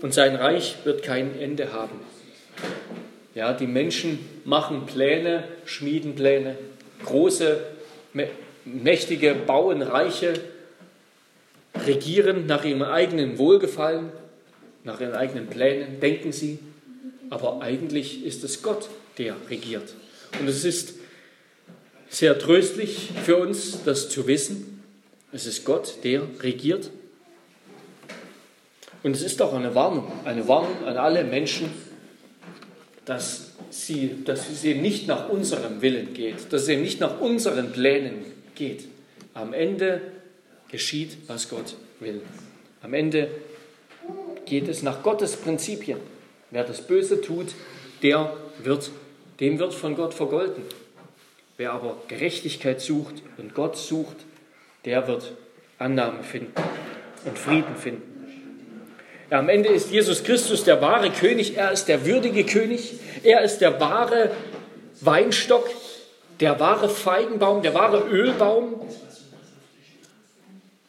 Und sein Reich wird kein Ende haben. Ja, die Menschen machen Pläne, schmieden Pläne, große, mächtige, bauen Reiche, regieren nach ihrem eigenen Wohlgefallen, nach ihren eigenen Plänen, denken sie. Aber eigentlich ist es Gott, der regiert. Und es ist sehr tröstlich für uns, das zu wissen. Es ist Gott, der regiert. Und es ist auch eine Warnung, eine Warnung an alle Menschen, dass, sie, dass es eben nicht nach unserem Willen geht, dass es eben nicht nach unseren Plänen geht. Am Ende geschieht, was Gott will. Am Ende geht es nach Gottes Prinzipien. Wer das Böse tut, der wird, dem wird von Gott vergolten. Wer aber Gerechtigkeit sucht und Gott sucht, der wird Annahme finden und Frieden finden. Am Ende ist Jesus Christus der wahre König, er ist der würdige König, er ist der wahre Weinstock, der wahre Feigenbaum, der wahre Ölbaum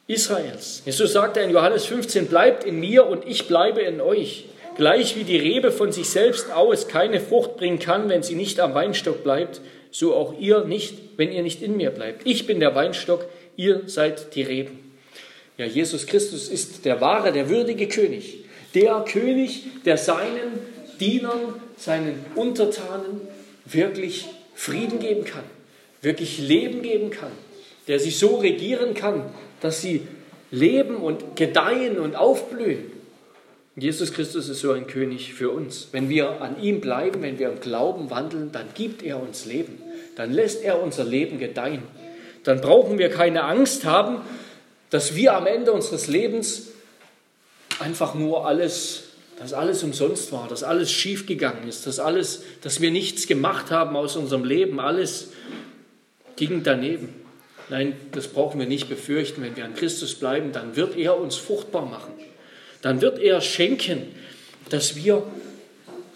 Israels. Jesus sagte in Johannes 15, bleibt in mir und ich bleibe in euch. Gleich wie die Rebe von sich selbst aus keine Frucht bringen kann, wenn sie nicht am Weinstock bleibt, so auch ihr nicht, wenn ihr nicht in mir bleibt. Ich bin der Weinstock, ihr seid die Reben. Ja, Jesus Christus ist der wahre, der würdige König. Der König, der seinen Dienern, seinen Untertanen wirklich Frieden geben kann, wirklich Leben geben kann, der sie so regieren kann, dass sie leben und gedeihen und aufblühen. Jesus Christus ist so ein König für uns. Wenn wir an ihm bleiben, wenn wir im Glauben wandeln, dann gibt er uns Leben. Dann lässt er unser Leben gedeihen. Dann brauchen wir keine Angst haben, dass wir am Ende unseres Lebens einfach nur alles, dass alles umsonst war, dass alles schiefgegangen ist, dass alles, dass wir nichts gemacht haben aus unserem Leben, alles ging daneben. Nein, das brauchen wir nicht befürchten. Wenn wir an Christus bleiben, dann wird er uns fruchtbar machen. Dann wird er schenken, dass wir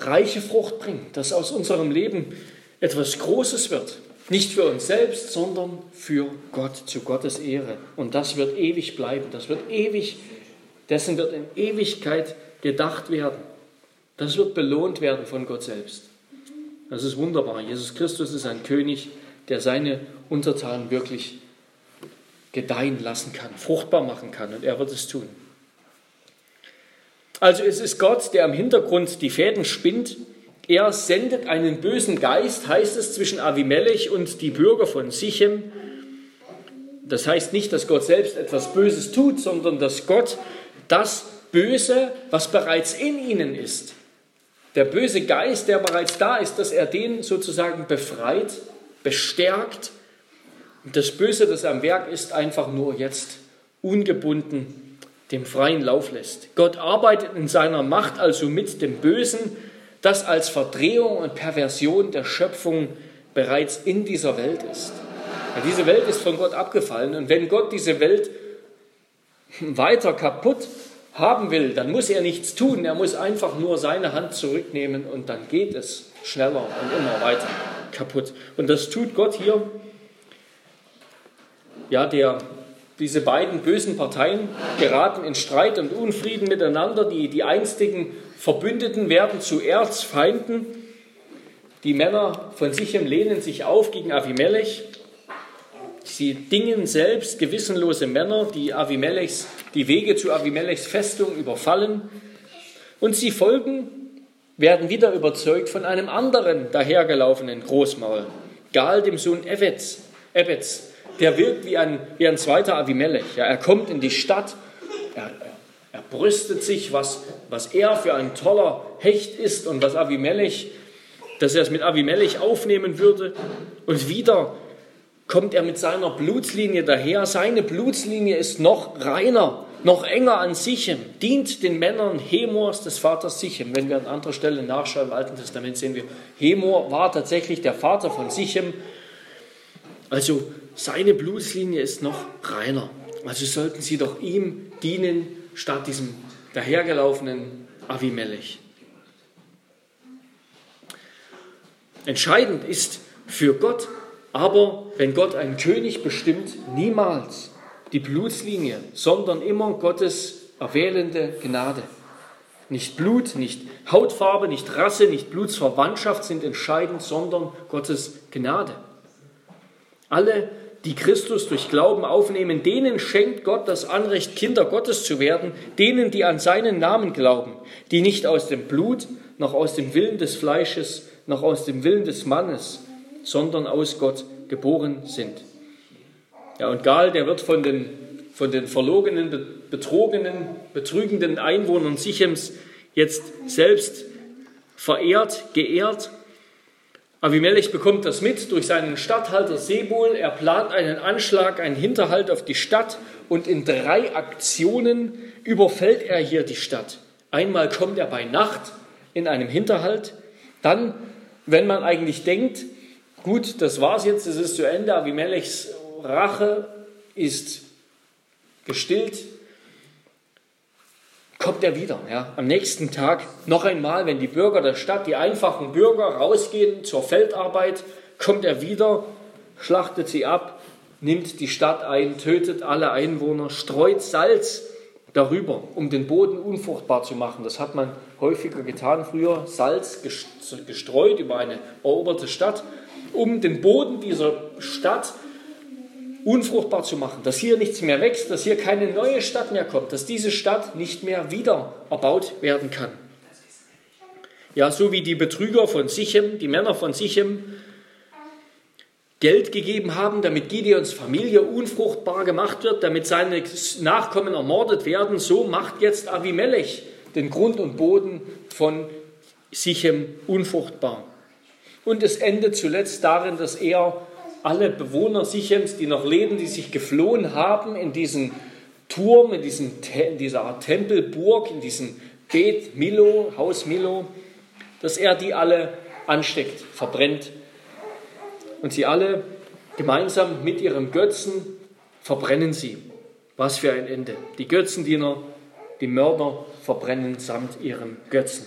reiche Frucht bringen, dass aus unserem Leben etwas Großes wird. Nicht für uns selbst, sondern für Gott, zu Gottes Ehre. Und das wird ewig bleiben. Das wird ewig, dessen wird in Ewigkeit gedacht werden. Das wird belohnt werden von Gott selbst. Das ist wunderbar. Jesus Christus ist ein König, der seine Untertanen wirklich gedeihen lassen kann, fruchtbar machen kann. Und er wird es tun. Also es ist Gott, der im Hintergrund die Fäden spinnt er sendet einen bösen Geist, heißt es, zwischen Avimelech und die Bürger von Sichem. Das heißt nicht, dass Gott selbst etwas Böses tut, sondern dass Gott das Böse, was bereits in ihnen ist, der böse Geist, der bereits da ist, dass er den sozusagen befreit, bestärkt. Und das Böse, das am Werk ist, einfach nur jetzt ungebunden dem freien Lauf lässt. Gott arbeitet in seiner Macht also mit dem Bösen, das als Verdrehung und Perversion der Schöpfung bereits in dieser Welt ist. Ja, diese Welt ist von Gott abgefallen und wenn Gott diese Welt weiter kaputt haben will, dann muss er nichts tun, er muss einfach nur seine Hand zurücknehmen und dann geht es schneller und immer weiter kaputt. Und das tut Gott hier ja, der, diese beiden bösen Parteien geraten in Streit und Unfrieden miteinander. Die, die einstigen Verbündeten werden zu Erzfeinden. Die Männer von Sichem lehnen sich auf gegen Avimelech. Sie dingen selbst gewissenlose Männer, die Avimelechs, die Wege zu Avimelechs Festung überfallen. Und sie folgen, werden wieder überzeugt von einem anderen dahergelaufenen Großmaul, Gal, dem Sohn Ebeds. Ebeds. Der wirkt wie ein, wie ein zweiter Avimelech. Ja, er kommt in die Stadt, er, er brüstet sich, was, was er für ein toller Hecht ist und was Avimelech, dass er es mit Avimelech aufnehmen würde. Und wieder kommt er mit seiner Blutslinie daher. Seine Blutslinie ist noch reiner, noch enger an Sichem, dient den Männern Hemors des Vaters Sichem. Wenn wir an anderer Stelle nachschauen im Alten Testament, sehen wir, Hemor war tatsächlich der Vater von Sichem. Also seine Blutslinie ist noch reiner. Also sollten sie doch ihm dienen, statt diesem dahergelaufenen Avimelech. Entscheidend ist für Gott aber wenn Gott einen König bestimmt, niemals die Blutslinie, sondern immer Gottes erwählende Gnade. Nicht Blut, nicht Hautfarbe, nicht Rasse, nicht Blutsverwandtschaft sind entscheidend, sondern Gottes Gnade. Alle, die Christus durch Glauben aufnehmen, denen schenkt Gott das Anrecht, Kinder Gottes zu werden, denen, die an seinen Namen glauben, die nicht aus dem Blut, noch aus dem Willen des Fleisches, noch aus dem Willen des Mannes, sondern aus Gott geboren sind. Ja, und Gal, der wird von den, von den verlogenen, betrogenen, betrügenden Einwohnern Sichems jetzt selbst verehrt, geehrt. Avimelech bekommt das mit durch seinen Statthalter Sebul. Er plant einen Anschlag, einen Hinterhalt auf die Stadt und in drei Aktionen überfällt er hier die Stadt. Einmal kommt er bei Nacht in einem Hinterhalt, dann, wenn man eigentlich denkt, Gut, das war's jetzt, es ist zu Ende. Abimelechs Rache ist gestillt. Kommt er wieder, ja, am nächsten Tag noch einmal, wenn die Bürger der Stadt, die einfachen Bürger rausgehen zur Feldarbeit, kommt er wieder, schlachtet sie ab, nimmt die Stadt ein, tötet alle Einwohner, streut Salz darüber, um den Boden unfruchtbar zu machen. Das hat man häufiger getan früher, Salz gestreut über eine eroberte Stadt um den Boden dieser Stadt unfruchtbar zu machen, dass hier nichts mehr wächst, dass hier keine neue Stadt mehr kommt, dass diese Stadt nicht mehr wieder erbaut werden kann. Ja, so wie die Betrüger von Sichem, die Männer von Sichem, Geld gegeben haben, damit Gideons Familie unfruchtbar gemacht wird, damit seine Nachkommen ermordet werden, so macht jetzt Avimelech den Grund und Boden von Sichem unfruchtbar. Und es endet zuletzt darin, dass er alle Bewohner Sichems, die noch leben, die sich geflohen haben in diesen Turm, in, diesen, in dieser Art Tempelburg, in diesem Bet Milo, Haus Milo, dass er die alle ansteckt, verbrennt. Und sie alle gemeinsam mit ihrem Götzen verbrennen sie. Was für ein Ende. Die Götzendiener, die Mörder verbrennen samt ihrem Götzen.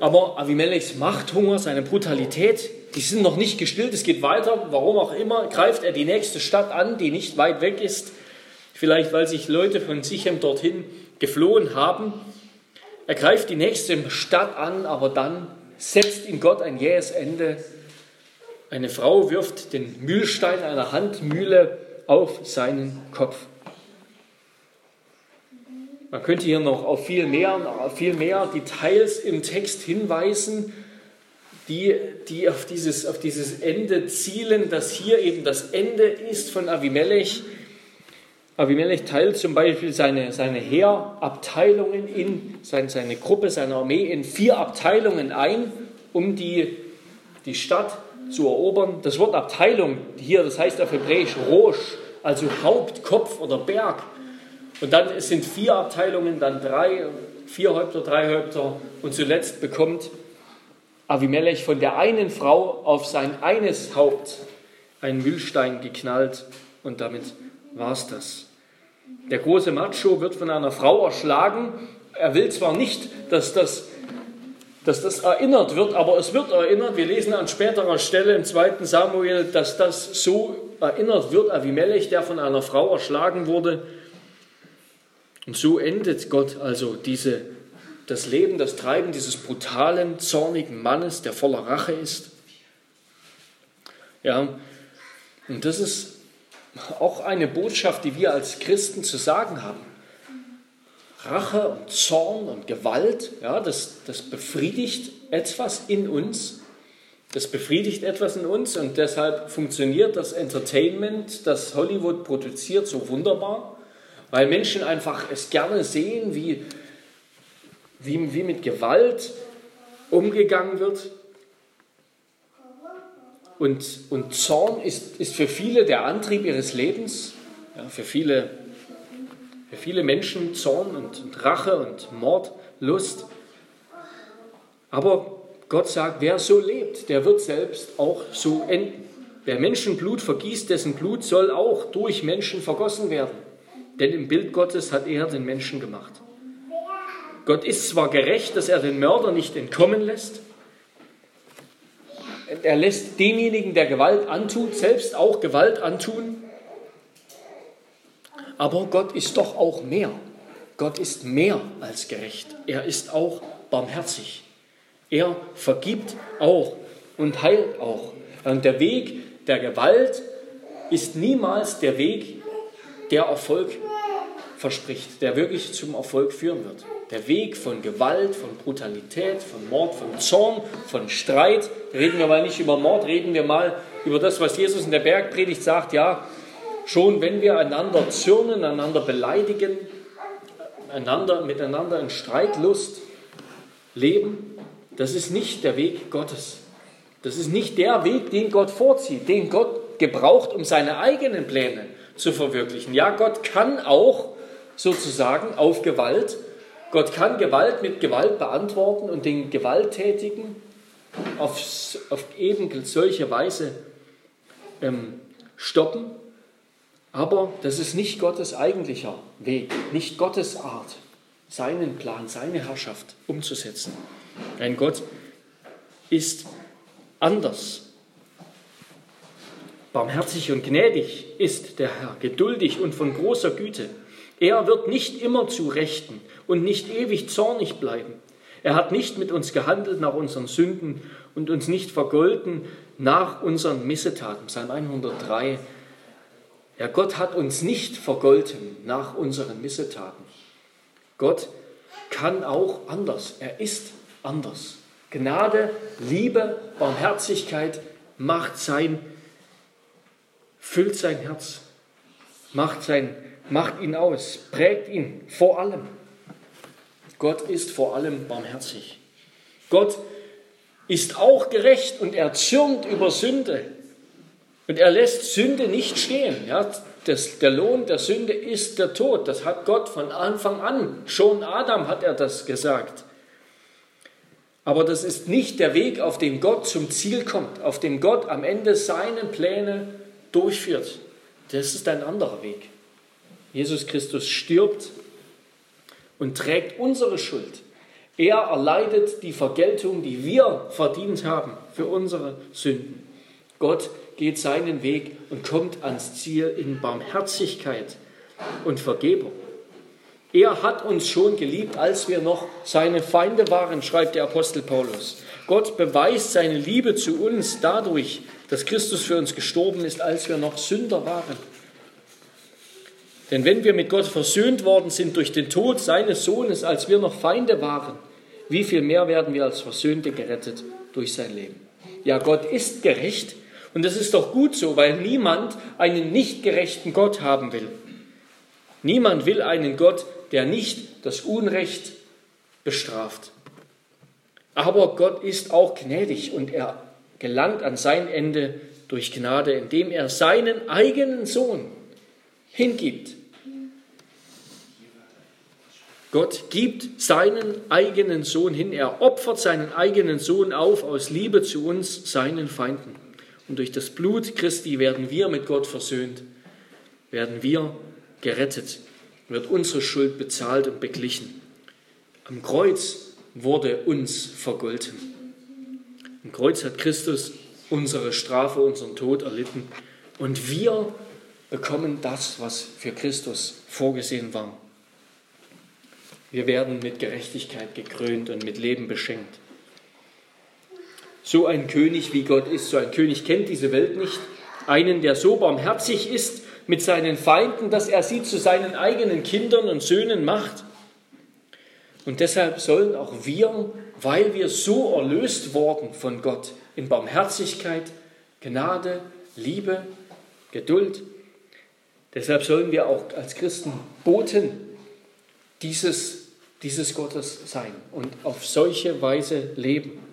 Aber Avimelechs Machthunger, seine Brutalität, die sind noch nicht gestillt. Es geht weiter. Warum auch immer greift er die nächste Stadt an, die nicht weit weg ist. Vielleicht weil sich Leute von Sichem dorthin geflohen haben. Er greift die nächste Stadt an, aber dann setzt ihm Gott ein jähes Ende. Eine Frau wirft den Mühlstein einer Handmühle auf seinen Kopf. Man könnte hier noch auf viel mehr, viel mehr Details im Text hinweisen, die, die auf, dieses, auf dieses Ende zielen, dass hier eben das Ende ist von Avimelech. Avimelech teilt zum Beispiel seine, seine Heerabteilungen in, seine, seine Gruppe, seine Armee in vier Abteilungen ein, um die, die Stadt zu erobern. Das Wort Abteilung hier, das heißt auf Hebräisch Rosh, also Haupt, Kopf oder Berg. Und dann sind vier Abteilungen, dann drei, vier Häupter, drei Häupter und zuletzt bekommt Avimelech von der einen Frau auf sein eines Haupt einen Mühlstein geknallt und damit war es das. Der große Macho wird von einer Frau erschlagen. Er will zwar nicht, dass das dass das erinnert wird, aber es wird erinnert. Wir lesen an späterer Stelle im 2. Samuel, dass das so erinnert wird, Avimelech, der von einer Frau erschlagen wurde. Und so endet Gott also diese, das Leben, das Treiben dieses brutalen, zornigen Mannes, der voller Rache ist. Ja, und das ist auch eine Botschaft, die wir als Christen zu sagen haben. Rache und Zorn und Gewalt, ja, das, das befriedigt etwas in uns. Das befriedigt etwas in uns und deshalb funktioniert das Entertainment, das Hollywood produziert, so wunderbar, weil Menschen einfach es gerne sehen, wie, wie, wie mit Gewalt umgegangen wird. Und, und Zorn ist, ist für viele der Antrieb ihres Lebens, ja, für viele für viele Menschen Zorn und, und Rache und Mord, Lust. Aber Gott sagt, wer so lebt, der wird selbst auch so enden. Wer Menschenblut vergießt, dessen Blut soll auch durch Menschen vergossen werden. Denn im Bild Gottes hat er den Menschen gemacht. Gott ist zwar gerecht, dass er den Mörder nicht entkommen lässt. Er lässt denjenigen, der Gewalt antut, selbst auch Gewalt antun. Aber Gott ist doch auch mehr. Gott ist mehr als gerecht. Er ist auch barmherzig. Er vergibt auch und heilt auch. Und der Weg der Gewalt ist niemals der Weg, der Erfolg verspricht, der wirklich zum Erfolg führen wird. Der Weg von Gewalt, von Brutalität, von Mord, von Zorn, von Streit. Reden wir mal nicht über Mord, reden wir mal über das, was Jesus in der Bergpredigt sagt. Ja, Schon wenn wir einander zürnen, einander beleidigen, einander, miteinander in Streitlust leben, das ist nicht der Weg Gottes. Das ist nicht der Weg, den Gott vorzieht, den Gott gebraucht, um seine eigenen Pläne zu verwirklichen. Ja, Gott kann auch sozusagen auf Gewalt, Gott kann Gewalt mit Gewalt beantworten und den Gewalttätigen auf, auf eben solche Weise ähm, stoppen. Aber das ist nicht Gottes eigentlicher Weg, nicht Gottes Art, seinen Plan, seine Herrschaft umzusetzen. Ein Gott ist anders. Barmherzig und gnädig ist der Herr, geduldig und von großer Güte. Er wird nicht immer zu Rechten und nicht ewig zornig bleiben. Er hat nicht mit uns gehandelt nach unseren Sünden und uns nicht vergolten nach unseren Missetaten. Psalm 103, ja, Gott hat uns nicht vergolten nach unseren Missetaten. Gott kann auch anders. Er ist anders. Gnade, Liebe, Barmherzigkeit macht sein, füllt sein Herz, macht, sein, macht ihn aus, prägt ihn vor allem. Gott ist vor allem barmherzig. Gott ist auch gerecht und er zürnt über Sünde. Und er lässt Sünde nicht stehen. Ja, das, der Lohn der Sünde ist der Tod. Das hat Gott von Anfang an. Schon Adam hat er das gesagt. Aber das ist nicht der Weg, auf dem Gott zum Ziel kommt, auf dem Gott am Ende seine Pläne durchführt. Das ist ein anderer Weg. Jesus Christus stirbt und trägt unsere Schuld. Er erleidet die Vergeltung, die wir verdient haben für unsere Sünden. Gott geht seinen Weg und kommt ans Ziel in Barmherzigkeit und Vergebung. Er hat uns schon geliebt, als wir noch seine Feinde waren, schreibt der Apostel Paulus. Gott beweist seine Liebe zu uns dadurch, dass Christus für uns gestorben ist, als wir noch Sünder waren. Denn wenn wir mit Gott versöhnt worden sind durch den Tod seines Sohnes, als wir noch Feinde waren, wie viel mehr werden wir als Versöhnte gerettet durch sein Leben? Ja, Gott ist gerecht und das ist doch gut so, weil niemand einen nicht gerechten Gott haben will. Niemand will einen Gott, der nicht das Unrecht bestraft. Aber Gott ist auch gnädig und er gelangt an sein Ende durch Gnade, indem er seinen eigenen Sohn hingibt. Gott gibt seinen eigenen Sohn hin, er opfert seinen eigenen Sohn auf aus Liebe zu uns, seinen Feinden. Und durch das Blut Christi werden wir mit Gott versöhnt, werden wir gerettet, wird unsere Schuld bezahlt und beglichen. Am Kreuz wurde uns vergolten. Im Kreuz hat Christus unsere Strafe, unseren Tod erlitten und wir bekommen das, was für Christus vorgesehen war. Wir werden mit Gerechtigkeit gekrönt und mit Leben beschenkt. So ein König wie Gott ist, so ein König kennt diese Welt nicht. Einen, der so barmherzig ist mit seinen Feinden, dass er sie zu seinen eigenen Kindern und Söhnen macht. Und deshalb sollen auch wir, weil wir so erlöst worden von Gott, in Barmherzigkeit, Gnade, Liebe, Geduld, deshalb sollen wir auch als Christen Boten dieses, dieses Gottes sein und auf solche Weise leben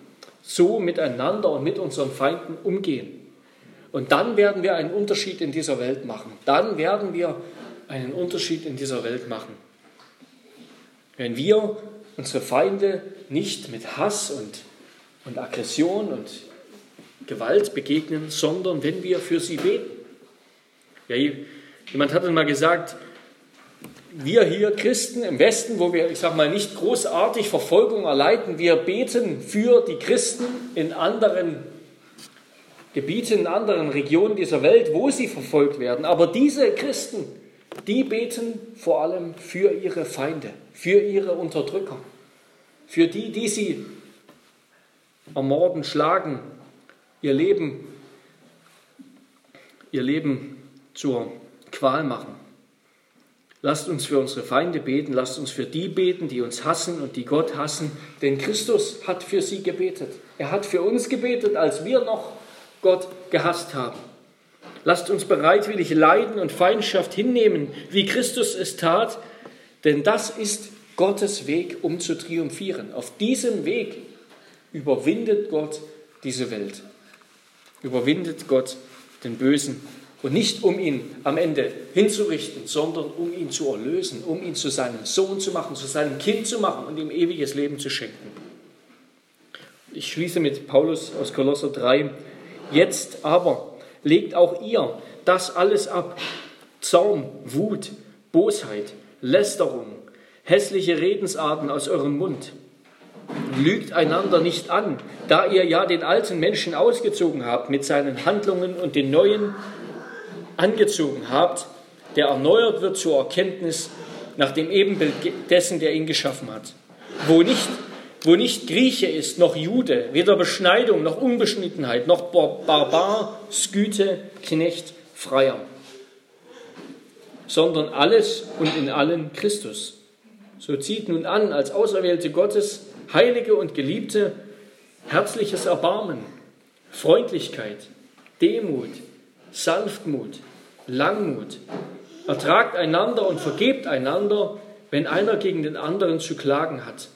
so miteinander und mit unseren Feinden umgehen. Und dann werden wir einen Unterschied in dieser Welt machen. Dann werden wir einen Unterschied in dieser Welt machen. Wenn wir unsere Feinde nicht mit Hass und, und Aggression und Gewalt begegnen, sondern wenn wir für sie beten. Ja, jemand hat mal gesagt, wir hier Christen im Westen, wo wir, ich sage mal, nicht großartig Verfolgung erleiden, wir beten für die Christen in anderen Gebieten, in anderen Regionen dieser Welt, wo sie verfolgt werden. Aber diese Christen, die beten vor allem für ihre Feinde, für ihre Unterdrücker, für die, die sie ermorden, schlagen, ihr Leben, ihr Leben zur Qual machen. Lasst uns für unsere Feinde beten, lasst uns für die beten, die uns hassen und die Gott hassen, denn Christus hat für sie gebetet. Er hat für uns gebetet, als wir noch Gott gehasst haben. Lasst uns bereitwillig Leiden und Feindschaft hinnehmen, wie Christus es tat, denn das ist Gottes Weg, um zu triumphieren. Auf diesem Weg überwindet Gott diese Welt, überwindet Gott den Bösen und nicht um ihn am Ende hinzurichten, sondern um ihn zu erlösen, um ihn zu seinem Sohn zu machen, zu seinem Kind zu machen und ihm ewiges Leben zu schenken. Ich schließe mit Paulus aus Kolosser 3. Jetzt aber legt auch ihr das alles ab. Zorn, Wut, Bosheit, Lästerung, hässliche Redensarten aus eurem Mund. Lügt einander nicht an, da ihr ja den alten Menschen ausgezogen habt mit seinen Handlungen und den neuen angezogen habt, der erneuert wird zur Erkenntnis nach dem Ebenbild dessen, der ihn geschaffen hat. Wo nicht, wo nicht Grieche ist, noch Jude, weder Beschneidung noch Unbeschnittenheit, noch Barbar, Sküte, Knecht, Freier, sondern alles und in allen Christus. So zieht nun an, als Auserwählte Gottes, Heilige und Geliebte, herzliches Erbarmen, Freundlichkeit, Demut, Sanftmut, Langmut. Ertragt einander und vergebt einander, wenn einer gegen den anderen zu klagen hat.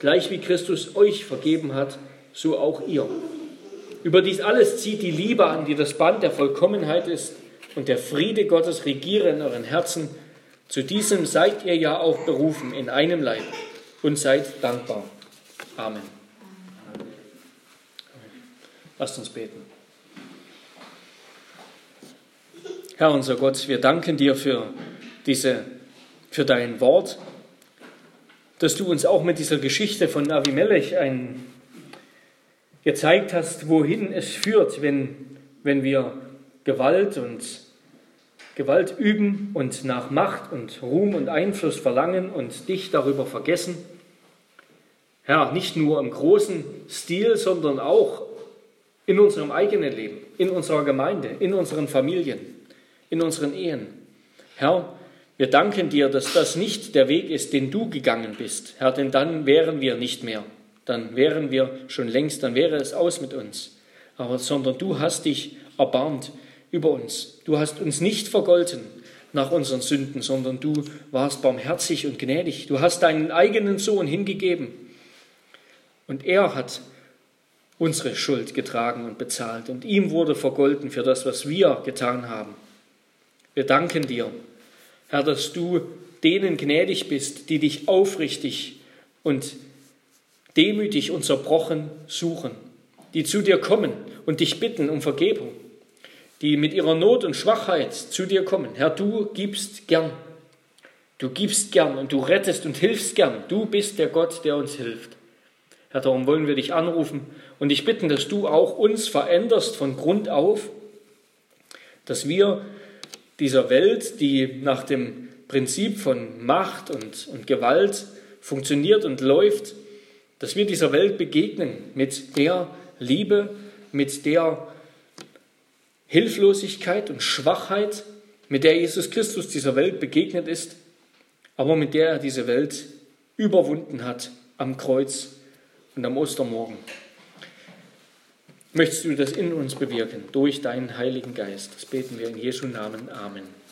Gleich wie Christus euch vergeben hat, so auch ihr. Über dies alles zieht die Liebe an, die das Band der Vollkommenheit ist, und der Friede Gottes regiere in euren Herzen. Zu diesem seid ihr ja auch berufen in einem Leib und seid dankbar. Amen. Lasst uns beten. Herr unser Gott, wir danken dir für, diese, für dein Wort, dass du uns auch mit dieser Geschichte von Avimelech ein, gezeigt hast, wohin es führt, wenn, wenn wir Gewalt und Gewalt üben und nach Macht und Ruhm und Einfluss verlangen und dich darüber vergessen. Herr, nicht nur im großen Stil, sondern auch in unserem eigenen Leben, in unserer Gemeinde, in unseren Familien in unseren Ehen. Herr, wir danken dir, dass das nicht der Weg ist, den du gegangen bist. Herr, denn dann wären wir nicht mehr. Dann wären wir schon längst, dann wäre es aus mit uns. Aber sondern du hast dich erbarmt über uns. Du hast uns nicht vergolten nach unseren Sünden, sondern du warst barmherzig und gnädig. Du hast deinen eigenen Sohn hingegeben. Und er hat unsere Schuld getragen und bezahlt. Und ihm wurde vergolten für das, was wir getan haben. Wir danken dir, Herr, dass du denen gnädig bist, die dich aufrichtig und demütig und zerbrochen suchen, die zu dir kommen und dich bitten um Vergebung, die mit ihrer Not und Schwachheit zu dir kommen. Herr, du gibst gern. Du gibst gern und du rettest und hilfst gern. Du bist der Gott, der uns hilft. Herr, darum wollen wir dich anrufen und dich bitten, dass du auch uns veränderst von Grund auf, dass wir dieser Welt, die nach dem Prinzip von Macht und, und Gewalt funktioniert und läuft, dass wir dieser Welt begegnen mit der Liebe, mit der Hilflosigkeit und Schwachheit, mit der Jesus Christus dieser Welt begegnet ist, aber mit der er diese Welt überwunden hat am Kreuz und am Ostermorgen. Möchtest du das in uns bewirken durch deinen Heiligen Geist? Das beten wir in Jesu Namen. Amen.